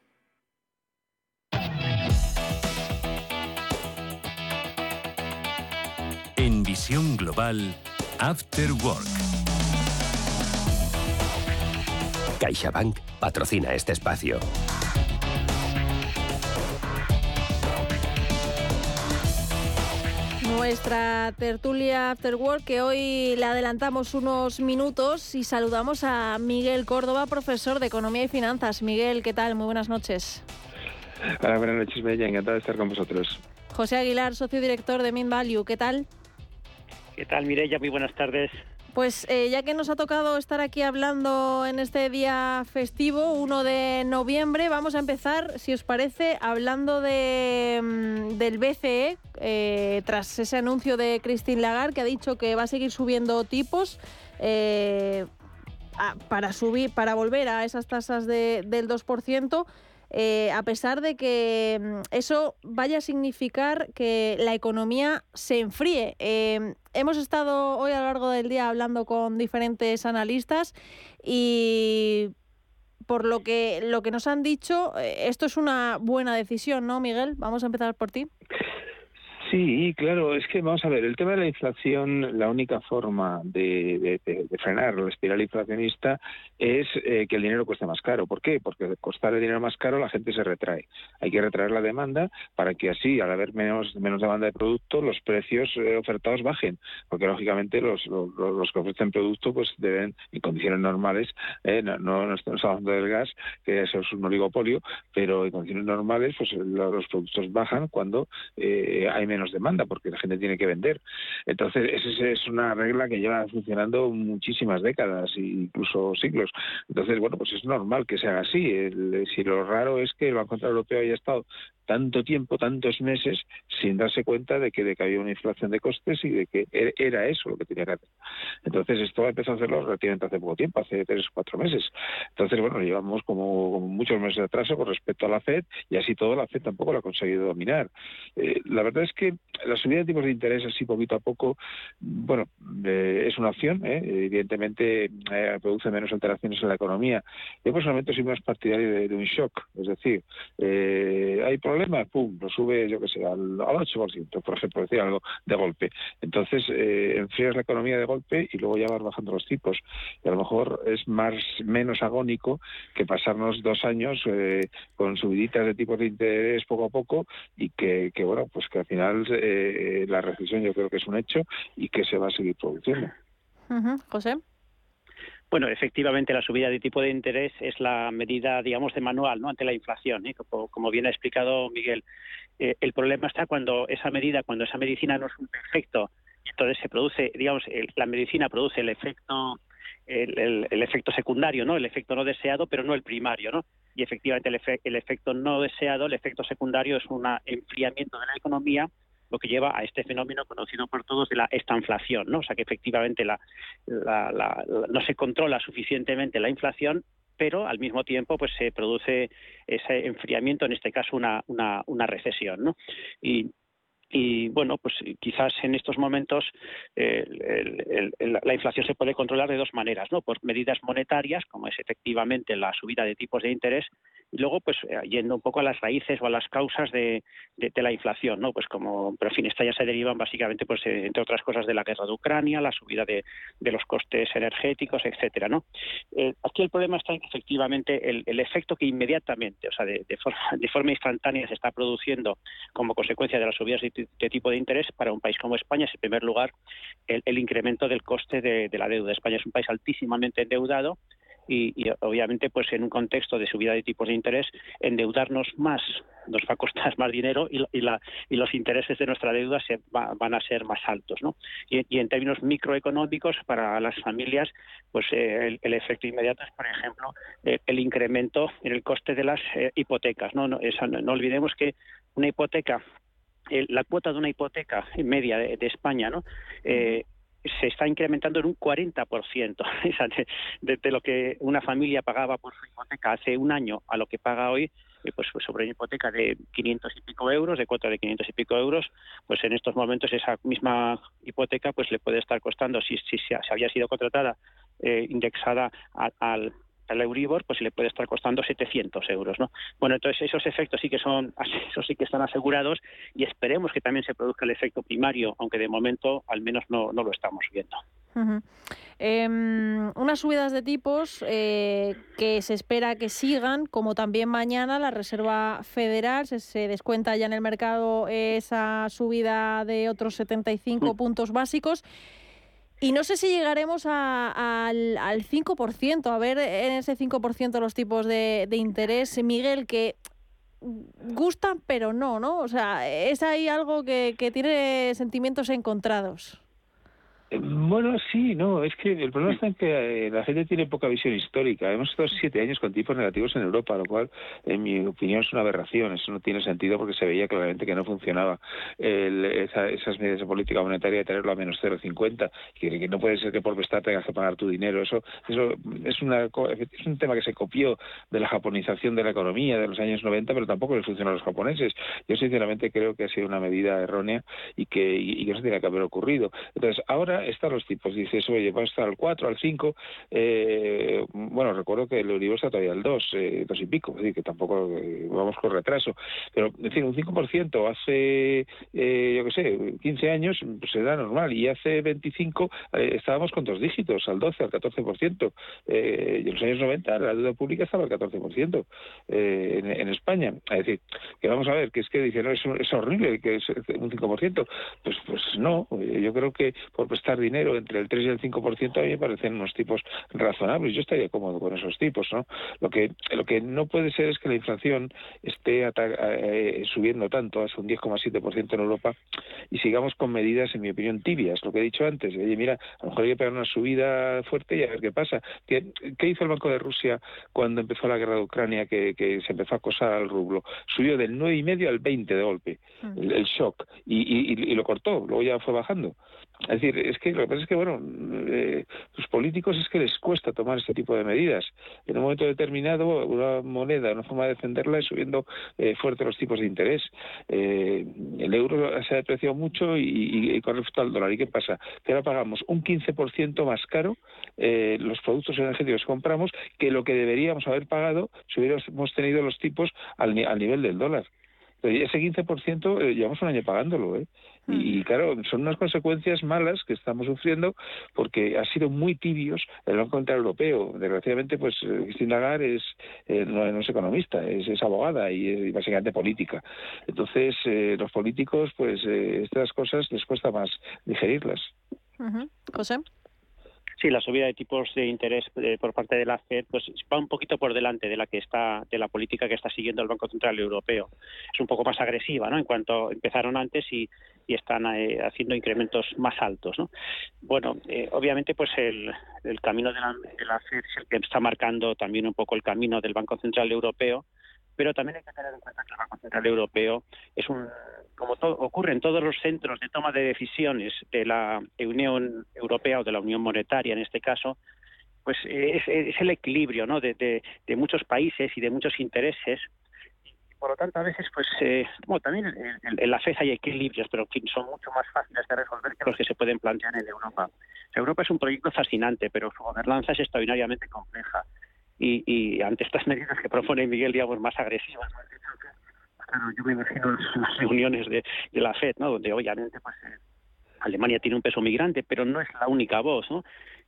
Visión Global, After Work. CaixaBank patrocina este espacio. Nuestra tertulia After Work, que hoy le adelantamos unos minutos y saludamos a Miguel Córdoba, profesor de Economía y Finanzas. Miguel, ¿qué tal? Muy buenas noches. Hola, buenas noches, Bella. Encantado de estar con vosotros. José Aguilar, socio director de Min Value. ¿Qué tal? ¿Qué tal, Mireya? Muy buenas tardes. Pues eh, ya que nos ha tocado estar aquí hablando en este día festivo, 1 de noviembre, vamos a empezar, si os parece, hablando de, mm, del BCE, eh, tras ese anuncio de Christine Lagarde, que ha dicho que va a seguir subiendo tipos. Eh, para subir, para volver a esas tasas de, del 2%. Eh, a pesar de que mm, eso vaya a significar que la economía se enfríe. Em, hemos estado hoy a lo largo del día hablando con diferentes analistas y por lo que, lo que nos han dicho, eh, esto es una buena decisión, ¿no, Miguel? Vamos a empezar por ti. Sí, claro, es que vamos a ver, el tema de la inflación, la única forma de, frenar la espiral inflacionista es eh, que el dinero cueste más caro. ¿Por qué? Porque al costar el dinero más caro la gente se retrae. Hay que retraer la demanda para que así, al haber menos, menos demanda de producto, los precios eh, ofertados bajen. Porque lógicamente los, los, que ofrecen producto pues deben, en condiciones normales, eh, no, no, estamos hablando del gas, que es un oligopolio, pero en condiciones normales pues los productos bajan cuando hay menos demanda, porque la gente tiene que vender. Entonces, esa es una regla que lleva funcionando muchísimas décadas, e incluso siglos. Entonces, bueno, pues es normal que sea así. si lo raro es que el Banco Central Europeo haya estado tanto tiempo, tantos meses, sin darse cuenta de que, de había una inflación de costes y de que er, era eso lo que tenía que hacer. Entonces, esto empezó a hacerlo relativamente hace poco tiempo, hace tres o cuatro meses. Entonces, bueno, llevamos como, muchos meses de atraso con respecto a la FED y así todo la FED tampoco lo ha conseguido dominar. Eh, la verdad es que la subida de tipos de interés así poquito a poco, bueno, eh, es una opción, ¿eh? evidentemente produce menos alteraciones en la economía. Yo personalmente soy más partidario de, un shock, es decir, hay problema, pum, lo sube, yo que sé, al, 8%, por ejemplo, decir algo de golpe. Entonces, eh, enfrías la economía de golpe y luego ya vas bajando los tipos. Y a lo mejor es más menos agónico que pasarnos dos años eh, con subiditas de tipos de interés poco a poco y que, bueno, pues que al final eh, la recesión yo creo que es un hecho y que se va a seguir produciendo. José. Bueno, efectivamente, la subida de tipo de interés es la medida, digamos, de manual, ¿no? Ante la inflación, ¿eh? como, bien ha explicado Miguel. Eh, el problema está cuando esa medida, cuando esa medicina no es un efecto, entonces se produce, digamos, la medicina produce el efecto, el, efecto secundario, ¿no? El efecto no deseado, pero no el primario, ¿no? Y efectivamente el, el efecto no deseado, el efecto secundario es un enfriamiento de la economía lo que lleva a este fenómeno conocido por todos de la estanflación, ¿no? O sea que efectivamente la, no se controla suficientemente la inflación pero al mismo tiempo pues se produce ese enfriamiento, en este caso una, una, recesión. ¿no? Y bueno, pues quizás en estos momentos la inflación se puede controlar de dos maneras, ¿no? Por medidas monetarias, como es efectivamente la subida de tipos de interés, y luego pues eh, yendo un poco a las raíces o a las causas de, la inflación no pues como pero en fin estas ya se derivan básicamente pues eh, entre otras cosas de la guerra de Ucrania la subida de, los costes energéticos etcétera no eh, aquí el problema está en que efectivamente el, efecto que inmediatamente o sea de, forma, de forma instantánea se está produciendo como consecuencia de las subidas de, tipo de interés para un país como España es en primer lugar el, incremento del coste de, de la deuda España es un país altísimamente endeudado y, obviamente pues en un contexto de subida de tipos de interés endeudarnos más nos va a costar más dinero y, la, y los intereses de nuestra deuda se van a ser más altos ¿no? y, en términos microeconómicos para las familias pues eh, el, efecto inmediato es por ejemplo eh, el incremento en el coste de las eh, hipotecas ¿no? No, no, olvidemos que una hipoteca la cuota de una hipoteca media de, España ¿no? se está incrementando en un 40% de, de, lo que una familia pagaba por su hipoteca hace un año a lo que paga hoy eh, pues, pues, sobre una hipoteca de 500 y pico euros, de cuota de 500 y pico euros, pues en estos momentos esa misma hipoteca pues le puede estar costando, si, si, si había sido contratada eh, indexada al el Euribor, pues le puede estar costando 700 euros, ¿no? Bueno, entonces esos efectos sí que son, esos sí que están asegurados y esperemos que también se produzca el efecto primario, aunque de momento al menos no, no lo estamos viendo. Em, unas subidas de tipos eh, que se espera que sigan, como también mañana la Reserva Federal se, se descuenta ya en el mercado esa subida de otros 75 mm. puntos básicos. Y no sé si llegaremos al, al 5%, a ver en ese 5% los tipos de, de interés, Miguel, que gustan pero no, ¿no? O sea, es ahí algo que, que tiene sentimientos encontrados. Bueno, sí, no, es que el problema está en que eh, la gente tiene poca visión histórica. Hemos estado siete años con tipos negativos en Europa, lo cual, en mi opinión, es una aberración. Eso no tiene sentido porque se veía claramente que no funcionaba esas medidas de política monetaria de tenerlo a menos 0,50, que, que no puede ser que por prestar tengas que pagar tu dinero. Eso, eso es, una, es un tema que se copió de la japonización de la economía de los años 90, pero tampoco le funcionó a los japoneses. Yo, sinceramente, creo que ha sido una medida errónea y que, y, que no tenía que haber ocurrido. Entonces, ahora están los tipos. Dices, oye, va a estar al 4, al 5. Eh, bueno, recuerdo que el Euribor está todavía al 2, eh, 2 y pico, es decir, que tampoco eh, vamos con retraso. Pero, en decir, un 5% hace, eh, yo qué sé, 15 años, pues era normal. Y hace 25 eh, estábamos con dos dígitos, al 12, al 14%. Eh, y en los años 90 la deuda pública estaba al 14% eh, en, en, España. Es decir, que vamos a ver, que es que dicen, no, es, es horrible que es un 5%. Pues, pues no, yo creo que por prestar dinero entre el 3 y el 5% a mí me parecen unos tipos razonables. Yo estaría cómodo con esos tipos, ¿no? Lo que lo que no puede ser es que la inflación esté eh, subiendo tanto, hasta un 10,7% en Europa, y sigamos con medidas, en mi opinión, tibias. Lo que he dicho antes, oye, mira, a lo mejor hay que pegar una subida fuerte y a ver qué pasa. ¿Qué, qué hizo el Banco de Rusia cuando empezó la guerra de Ucrania, que, que se empezó a acosar al rublo? Subió del 9,5 al 20 de golpe, mm. el, el, shock, y, y, y lo cortó, luego ya fue bajando. Es decir, es que lo que pasa es que, bueno, eh, los políticos es que les cuesta tomar este tipo de medidas. En un momento determinado, una moneda, una forma de defenderla es subiendo eh, fuerte los tipos de interés. Eh, el euro se ha depreciado mucho y, con respecto al dólar. ¿Y qué pasa? Que ahora pagamos un 15% más caro eh, los productos energéticos que compramos que lo que deberíamos haber pagado si hubiéramos tenido los tipos al, al nivel del dólar. Ese 15% eh, llevamos un año pagándolo, ¿eh? Y claro, son unas consecuencias malas que estamos sufriendo porque ha sido muy tibios el Banco Central Europeo. Desgraciadamente, pues eh, Cristina Lagarde es, eh, no, no, es economista, es, es abogada y, y, básicamente política. Entonces, eh, los políticos, pues eh, estas cosas les cuesta más digerirlas. Uh -huh. José. Sí, la subida de tipos de interés eh, por parte de la Fed pues va un poquito por delante de la que está de la política que está siguiendo el Banco Central Europeo. Es un poco más agresiva, ¿no? En cuanto empezaron antes y, están eh, haciendo incrementos más altos, ¿no? Bueno, eh, obviamente pues el, el camino de la, de la Fed es el que está marcando también un poco el camino del Banco Central Europeo pero también hay que tener en cuenta que el Banco Central Europeo es un, como todo, ocurre en todos los centros de toma de decisiones de la Unión Europea o de la Unión Monetaria en este caso, pues es, es el equilibrio ¿no? de, muchos países y de muchos intereses. Por lo tanto, a veces, pues, eh, bueno, también en, en, la FED hay equilibrios, pero que son mucho más fáciles de resolver que los que se pueden plantear en Europa. Europa es un proyecto fascinante, pero su gobernanza es extraordinariamente compleja y, y ante estas medidas que propone Miguel, digamos, más agresivas, claro, yo me imagino las reuniones de, la FED, ¿no? donde obviamente pues eh, Alemania tiene un peso migrante, pero no es la única voz, ¿no?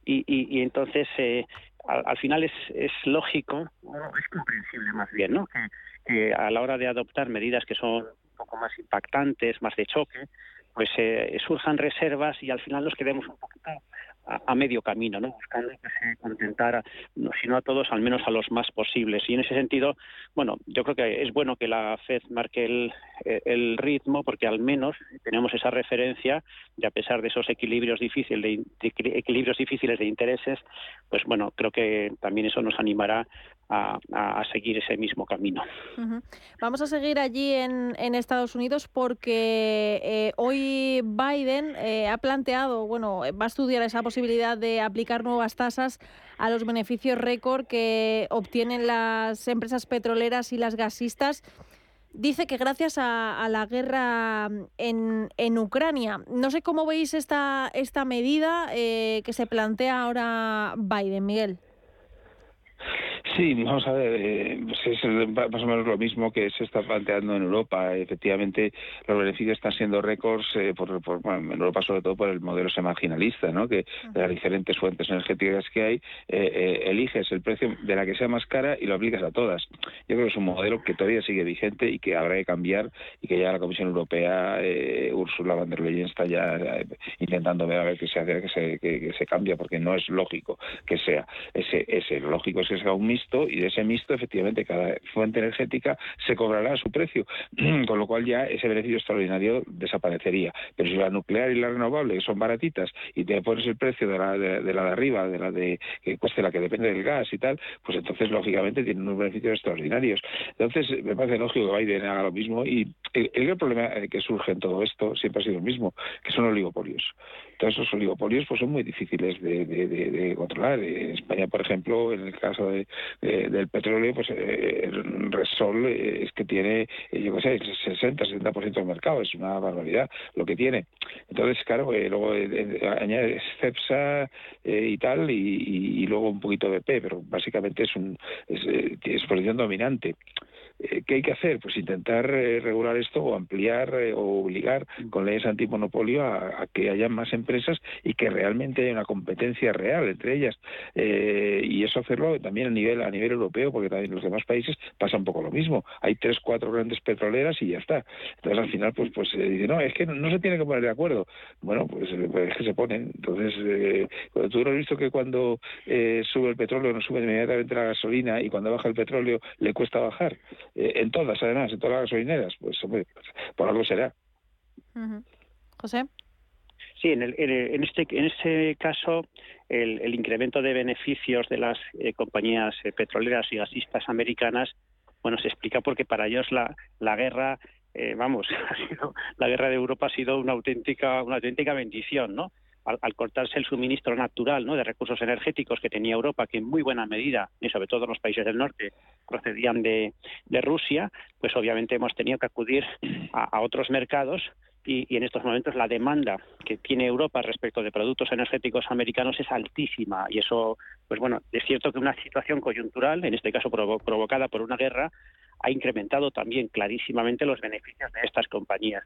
Y, entonces eh, al, al, final es, es lógico, es comprensible más bien, ¿no? Que, que, a la hora de adoptar medidas que son un poco más impactantes, más de choque, pues eh, surjan reservas y al final nos quedemos un poquito a, medio camino, ¿no? buscando que se contentara, si no a todos, al menos a los más posibles. Y en ese sentido, bueno, yo creo que es bueno que la FED marque el, eh, ritmo porque al menos tenemos esa referencia de a pesar de esos equilibrios difíciles de, equilibrios difíciles de intereses, pues bueno, creo que también eso nos animará a, seguir ese mismo camino. Vamos a seguir allí en, Estados Unidos porque eh, hoy Biden eh, ha planteado, bueno, va a estudiar esa posibilidad de aplicar nuevas tasas a los beneficios récord que obtienen las empresas petroleras y las gasistas dice que gracias a, la guerra en, en, Ucrania. No sé cómo veis esta, esta medida eh, que se plantea ahora Biden, Miguel. Sí, vamos a ver, eh, pues es más o menos lo mismo que se está planteando en Europa. Efectivamente, los beneficios están siendo récords eh, por, en Europa sobre todo por el modelo marginalista, ¿no? que de las diferentes fuentes energéticas que hay, eh, eliges el precio de la que sea más cara y lo aplicas a todas. Yo creo que es un modelo que todavía sigue vigente y que habrá que cambiar y que ya la Comisión Europea, Ursula von der Leyen está ya intentando ver a ver qué se hace, que se, que, se cambia, porque no es lógico que sea ese, ese. Lógico es que sea un y de ese mixto efectivamente cada fuente energética se cobrará su precio, con lo cual ya ese beneficio extraordinario desaparecería. Pero si la nuclear y la renovable son baratitas y te pones el precio de la de, la de arriba, de la de que cueste la que depende del gas y tal, pues entonces lógicamente tienen unos beneficios extraordinarios. Entonces me parece lógico que Biden haga lo mismo y el, el problema que surge en todo esto siempre ha sido el mismo, que son oligopolios. Todos esos oligopolios pues son muy difíciles de, controlar. En España, por ejemplo, en el caso de, del petróleo, pues eh, Resol es que tiene, yo qué sé, el 60-70% del mercado, es una barbaridad lo que tiene. Entonces, claro, eh, luego eh, añade Cepsa y tal, y, luego un poquito de P, pero básicamente es un es, es posición dominante. Eh, ¿Qué hay que hacer? Pues intentar eh, regular esto o ampliar eh, o obligar con leyes antimonopolio a, que haya más empresas y que realmente haya una competencia real entre ellas. y eso hacerlo también a nivel a nivel europeo, porque también en los demás países pasa un poco lo mismo. Hay tres, cuatro grandes petroleras y ya está. Entonces al final pues pues se dice, no, es que no, se tiene que poner de acuerdo. Bueno, pues, pues es que se ponen. Entonces, tú no has visto que cuando sube el petróleo no sube inmediatamente la gasolina y cuando baja el petróleo le cuesta bajar. Eh, en todas, además, en todas las gasolineras, pues hombre, por algo será. José. Sí, en, el, en, este, en este caso, el, incremento de beneficios de las eh, compañías eh, petroleras y gasistas americanas, bueno, se explica porque para ellos la, la guerra, vamos, ha sido, la guerra de Europa ha sido una auténtica, una auténtica bendición, ¿no? Al, cortarse el suministro natural ¿no? de recursos energéticos que tenía Europa, que en muy buena medida, y sobre todo los países del norte, procedían de, Rusia, pues obviamente hemos tenido que acudir a, otros mercados y, en estos momentos la demanda que tiene Europa respecto de productos energéticos americanos es altísima y eso, pues bueno, es cierto que una situación coyuntural, en este caso provocada por una guerra, ha incrementado también clarísimamente los beneficios de estas compañías.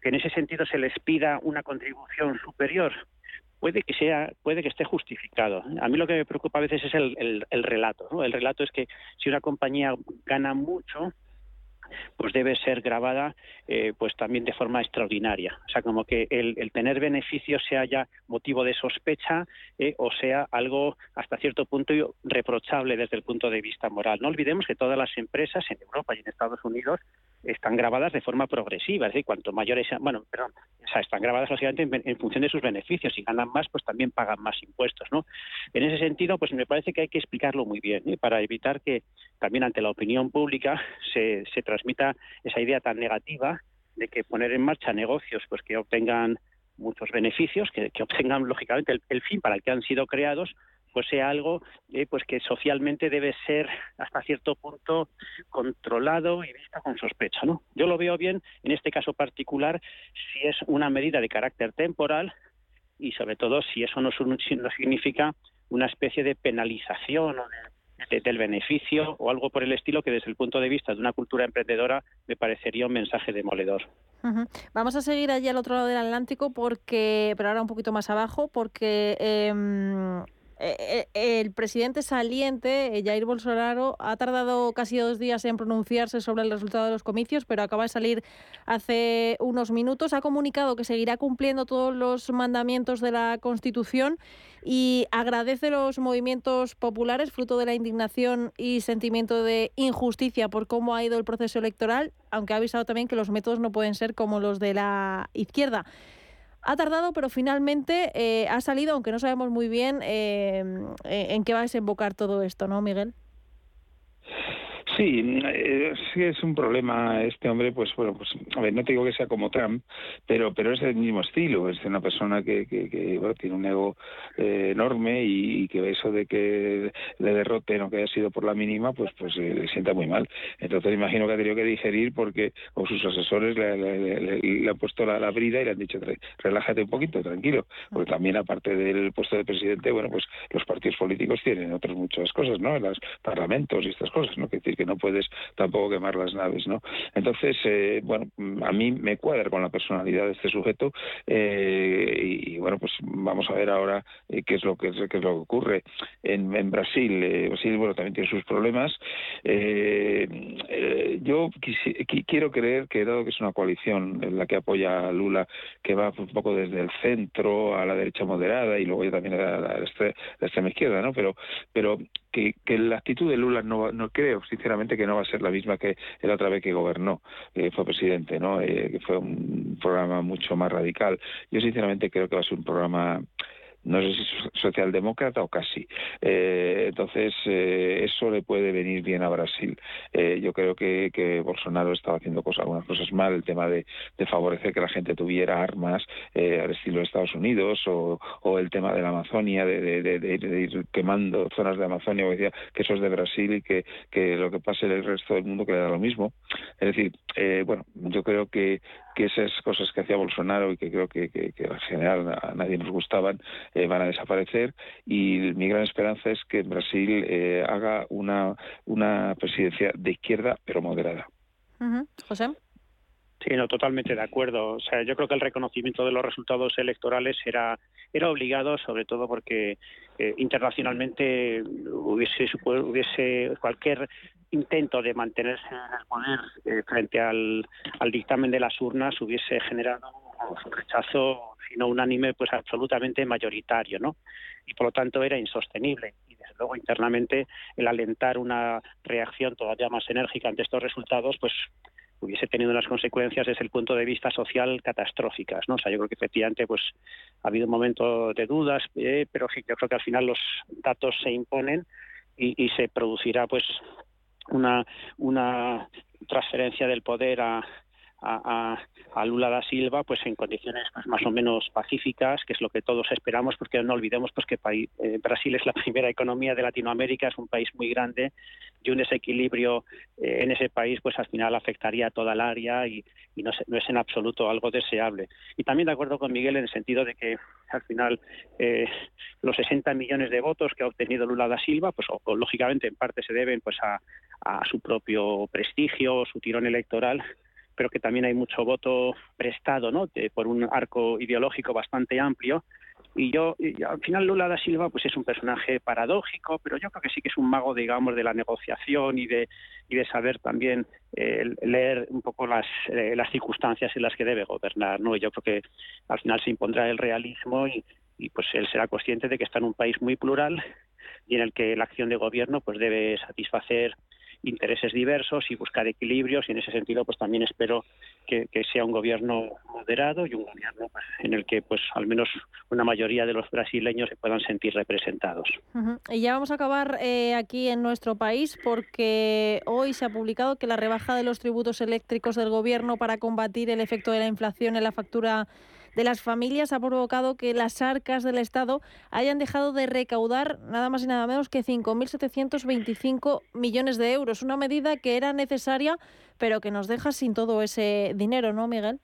Que en ese sentido se les pida una contribución superior puede que sea, puede que esté justificado. A mí lo que me preocupa a veces es el, el, relato. ¿no? El relato es que si una compañía gana mucho, pues debe ser grabada eh, pues también de forma extraordinaria. O sea, como que el, tener beneficios sea ya motivo de sospecha eh, o sea algo hasta cierto punto reprochable desde el punto de vista moral. No olvidemos que todas las empresas en Europa y en Estados Unidos están grabadas de forma progresiva, es decir, cuanto mayores sean, bueno, perdón, o sea, están grabadas básicamente en, función de sus beneficios. Si ganan más, pues también pagan más impuestos, ¿no? En ese sentido, pues me parece que hay que explicarlo muy bien, ¿eh? para evitar que también ante la opinión pública se, se transmita esa idea tan negativa de que poner en marcha negocios pues que obtengan muchos beneficios, que, obtengan lógicamente el, fin para el que han sido creados, pues sea algo eh, pues que socialmente debe ser hasta cierto punto controlado y visto con sospecha. ¿no? Yo lo veo bien en este caso particular si es una medida de carácter temporal y sobre todo si eso no, no significa una especie de penalización o de, del beneficio o algo por el estilo que desde el punto de vista de una cultura emprendedora me parecería un mensaje demoledor. Vamos a seguir allí al otro lado del Atlántico porque, pero ahora un poquito más abajo, porque eh, eh, eh, el presidente saliente, Jair Bolsonaro, ha tardado casi dos días en pronunciarse sobre el resultado de los comicios, pero acaba de salir hace unos minutos. Ha comunicado que seguirá cumpliendo todos los mandamientos de la Constitución y agradece los movimientos populares, fruto de la indignación y sentimiento de injusticia por cómo ha ido el proceso electoral, aunque ha avisado también que los métodos no pueden ser como los de la izquierda. Ha tardado, pero finalmente eh, ha salido, aunque no sabemos muy bien eh, en qué va a desembocar todo esto, ¿no, Miguel? Sí, eh, sí es un problema este hombre, pues bueno, pues a ver, no te digo que sea como Trump, pero pero es del mismo estilo, es una persona que, que, tiene un ego eh, enorme y, que eso de que le derroten o que haya sido por la mínima, pues pues eh, le sienta muy mal. Entonces imagino que ha tenido que digerir porque o sus asesores le, han puesto la, brida y le han dicho relájate un poquito, tranquilo, porque también aparte del puesto de presidente, bueno, pues los partidos políticos tienen otras muchas cosas, ¿no? Los parlamentos y estas cosas, ¿no? Que decir no puedes tampoco quemar las naves, ¿no? Entonces, eh, bueno, a mí me cuadra con la personalidad de este sujeto eh, y, bueno, pues vamos a ver ahora eh, qué es lo que es, lo que ocurre en, Brasil. Brasil, bueno, también tiene sus problemas. yo quiero creer que dado que es una coalición en la que apoya a Lula, que va un poco desde el centro a la derecha moderada y luego ya también a la, extrema izquierda, ¿no? Pero, pero que, la actitud de Lula no, no creo, sinceramente, que no va a ser la misma que la otra vez que gobernó, que fue presidente, ¿no? Eh, que fue un programa mucho más radical. Yo sinceramente creo que va a ser un programa no sé si socialdemócrata o casi. Eh, entonces, eh, eso le puede venir bien a Brasil. Eh, yo creo que, que, Bolsonaro estaba haciendo cosas, algunas cosas mal, el tema de, favorecer que la gente tuviera armas al estilo de Estados Unidos o, el tema de la Amazonia, de, ir quemando zonas de Amazonia, o decía que eso es de Brasil y que, que lo que pase en el resto del mundo que le da lo mismo. Es decir, bueno, yo creo que, que esas cosas que hacía Bolsonaro y que creo que, que en general a nadie nos gustaban, eh, van a desaparecer y mi gran esperanza es que Brasil eh, haga una, una presidencia de izquierda pero moderada. José. Sí, no, totalmente de acuerdo. O sea, yo creo que el reconocimiento de los resultados electorales era, era obligado, sobre todo porque eh, internacionalmente hubiese, hubiese cualquier intento de mantenerse en el poder frente al, al dictamen de las urnas hubiese generado un rechazo sino unánime, pues absolutamente mayoritario, ¿no? Y por lo tanto era insostenible. Y desde luego internamente el alentar una reacción todavía más enérgica ante estos resultados, pues hubiese tenido unas consecuencias desde el punto de vista social catastróficas, ¿no? O sea, yo creo que efectivamente pues ha habido un momento de dudas, eh, pero yo creo que al final los datos se imponen y, y se producirá pues una, una transferencia del poder a, a, Lula da Silva pues en condiciones pues, más o menos pacíficas, que es lo que todos esperamos, porque no olvidemos pues que eh, Brasil es la primera economía de Latinoamérica, es un país muy grande y un desequilibrio eh, en ese país pues al final afectaría a toda el área y, no, es en absoluto algo deseable. Y también de acuerdo con Miguel en el sentido de que al final eh, los 60 millones de votos que ha obtenido Lula da Silva, pues lógicamente en parte se deben pues a, a su propio prestigio, su tirón electoral, pero que también hay mucho voto prestado ¿no? por un arco ideológico bastante amplio. Y yo, al final Lula da Silva pues es un personaje paradójico, pero yo creo que sí que es un mago, digamos, de la negociación y de, y de saber también eh, leer un poco las, eh, las circunstancias en las que debe gobernar. ¿no? Y yo creo que al final se impondrá el realismo y, y pues él será consciente de que está en un país muy plural y en el que la acción de gobierno pues debe satisfacer intereses diversos y buscar equilibrios y en ese sentido pues también espero que, sea un gobierno moderado y un gobierno pues, en el que pues al menos una mayoría de los brasileños se puedan sentir representados. Y ya vamos a acabar eh, aquí en nuestro país porque hoy se ha publicado que la rebaja de los tributos eléctricos del gobierno para combatir el efecto de la inflación en la factura de las familias ha provocado que las arcas del Estado hayan dejado de recaudar nada más y nada menos que 5.725 millones de euros. Una medida que era necesaria, pero que nos deja sin todo ese dinero, ¿no, Miguel?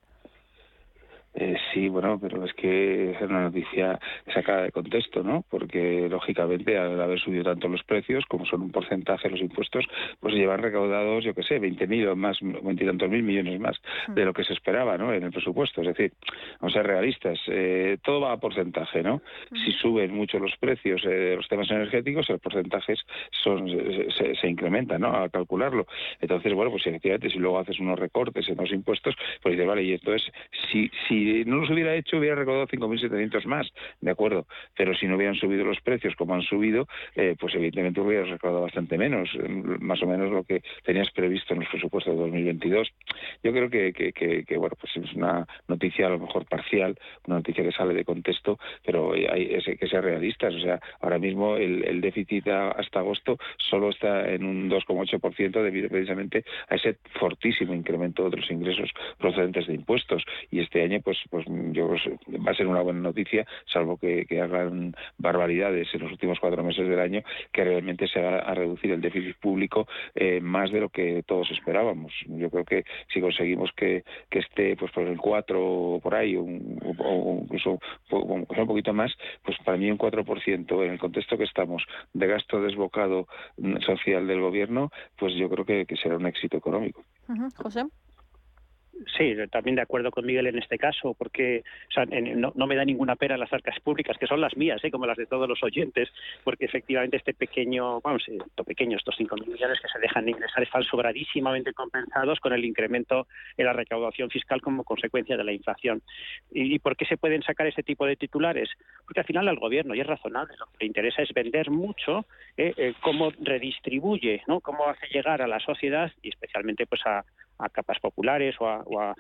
Eh, Sí, bueno, pero es que es una noticia sacada de contexto, ¿no? Porque lógicamente al haber subido tanto los precios, como son un porcentaje los impuestos, pues llevan recaudados, yo qué sé, 20.000 o más, 20 y tantos mil millones más de lo que se esperaba, ¿no? En el presupuesto. Es decir, vamos a ser realistas, eh, todo va a porcentaje, ¿no? Si suben mucho los precios de los temas energéticos, los porcentajes son, se, se, incrementan, ¿no? A calcularlo. Entonces, bueno, pues efectivamente, si luego haces unos recortes en los impuestos, pues dices, vale, y entonces, si, si no los hubiera hecho, hubiera recaudado 5.700 más, ¿de acuerdo? Pero si no hubieran subido los precios como han subido, eh, pues evidentemente hubieras recaudado bastante menos, más o menos lo que tenías previsto en los presupuestos de 2022. Yo creo que, que, bueno, pues es una noticia a lo mejor parcial, una noticia que sale de contexto, pero hay que ser realistas. O sea, ahora mismo el, el déficit hasta agosto solo está en un 2,8% debido precisamente a ese fortísimo incremento de los ingresos procedentes de impuestos. Y este año, pues, pues yo va a ser una buena noticia, salvo que, hagan barbaridades en los últimos cuatro meses del año, que realmente se va a reducir el déficit público eh, más de lo que todos esperábamos. Yo creo que si conseguimos que, que esté pues por el 4 o por ahí, o, incluso un poquito más, pues para mí un 4% en el contexto que estamos de gasto desbocado social del gobierno, pues yo creo que, será un éxito económico. José. Sí, también de acuerdo con Miguel en este caso, porque no, me da ninguna pena las arcas públicas, que son las mías, ¿eh? como las de todos los oyentes, porque efectivamente este pequeño, vamos, esto pequeño, estos 5.000 millones que se dejan de ingresar están sobradísimamente compensados con el incremento en la recaudación fiscal como consecuencia de la inflación. ¿Y, por qué se pueden sacar este tipo de titulares? Porque al final al gobierno, y es razonable, lo que le interesa es vender mucho ¿eh? Eh, cómo redistribuye, ¿no? cómo hace llegar a la sociedad y especialmente pues a a capas populares o a,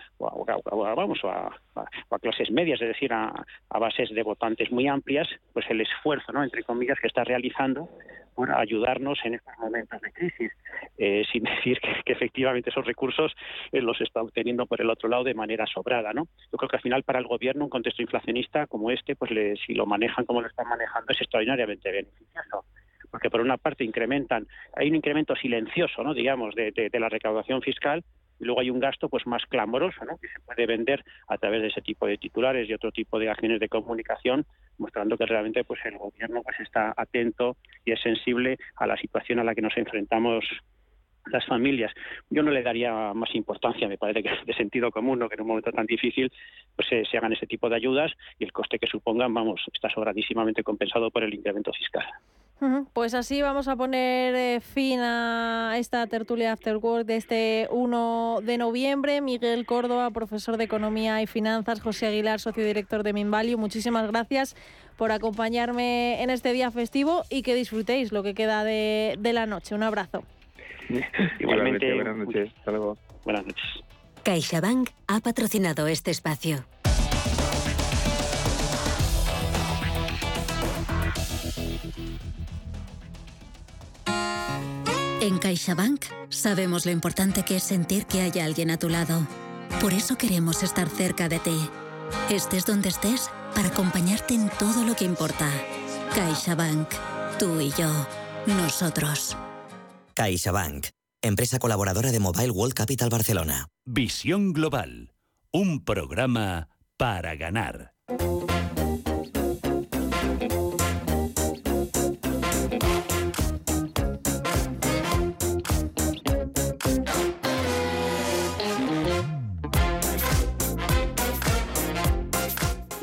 vamos a, clases medias, es decir, a, bases de votantes muy amplias, pues el esfuerzo, ¿no? entre comillas, que está realizando por ayudarnos en estos momentos de crisis, eh, sin decir que, efectivamente esos recursos eh, los está obteniendo por el otro lado de manera sobrada, ¿no? Yo creo que al final para el gobierno un contexto inflacionista como este, pues si lo manejan como lo están manejando es extraordinariamente beneficioso porque por una parte incrementan, hay un incremento silencioso, ¿no? digamos, de la recaudación fiscal, y luego hay un gasto pues más clamoroso que se puede vender a través de ese tipo de titulares y otro tipo de acciones de comunicación mostrando que realmente pues el gobierno pues está atento y es sensible a la situación a la que nos enfrentamos las familias. Yo no le daría más importancia, me parece que es de sentido común, ¿no? que en un momento tan difícil pues se, hagan ese tipo de ayudas y el coste que supongan, vamos, está sobradísimamente compensado por el incremento fiscal. Pues así vamos a poner eh, fin a esta tertulia After Work de este 1 de noviembre. Miguel Córdoba, profesor de Economía y Finanzas, José Aguilar, socio director de Minvalue. Muchísimas gracias por acompañarme en este día festivo y que disfrutéis lo que queda de, de la noche. Un abrazo. Igualmente, buenas noches. Hasta luego. Buenas noches. CaixaBank ha patrocinado este espacio. En CaixaBank sabemos lo importante que es sentir que hay alguien a tu lado. Por eso queremos estar cerca de ti. Estés donde estés para acompañarte en todo lo que importa. CaixaBank. Tú y yo. Nosotros. CaixaBank. Empresa colaboradora de Mobile World Capital Barcelona. Visión Global. Un programa para ganar.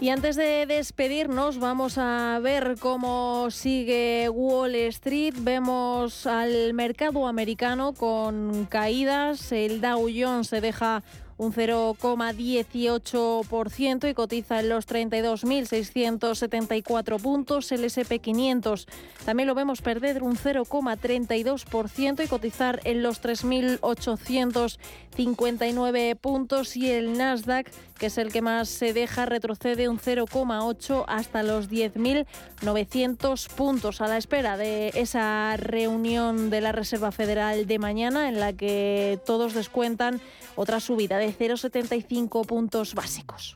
Y antes de despedirnos, vamos a ver cómo sigue Wall Street. Vemos al mercado americano con caídas. El Dow Jones se deja un 0,18% y cotiza en los 32.674 puntos. El SP500 también lo vemos perder un 0,32% y cotizar en los 3.859 puntos. Y el Nasdaq, que es el que más se deja, retrocede un 0,8 hasta los 10.900 puntos. A la espera de esa reunión de la Reserva Federal de mañana, en la que todos descuentan otra subida de 0,75 puntos básicos.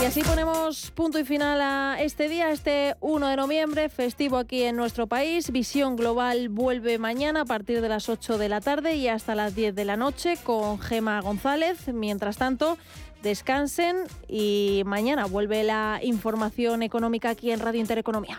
Y así ponemos punto y final a este día, este 1 de noviembre, festivo aquí en nuestro país. Visión Global vuelve mañana a partir de las 8 de la tarde y hasta las 10 de la noche con Gema González. Mientras tanto, descansen y mañana vuelve la información económica aquí en Radio Intereconomía.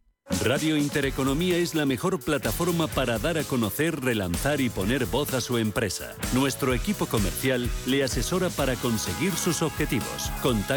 Radio Intereconomía es la mejor plataforma para dar a conocer, relanzar y poner voz a su empresa. Nuestro equipo comercial le asesora para conseguir sus objetivos. Contacte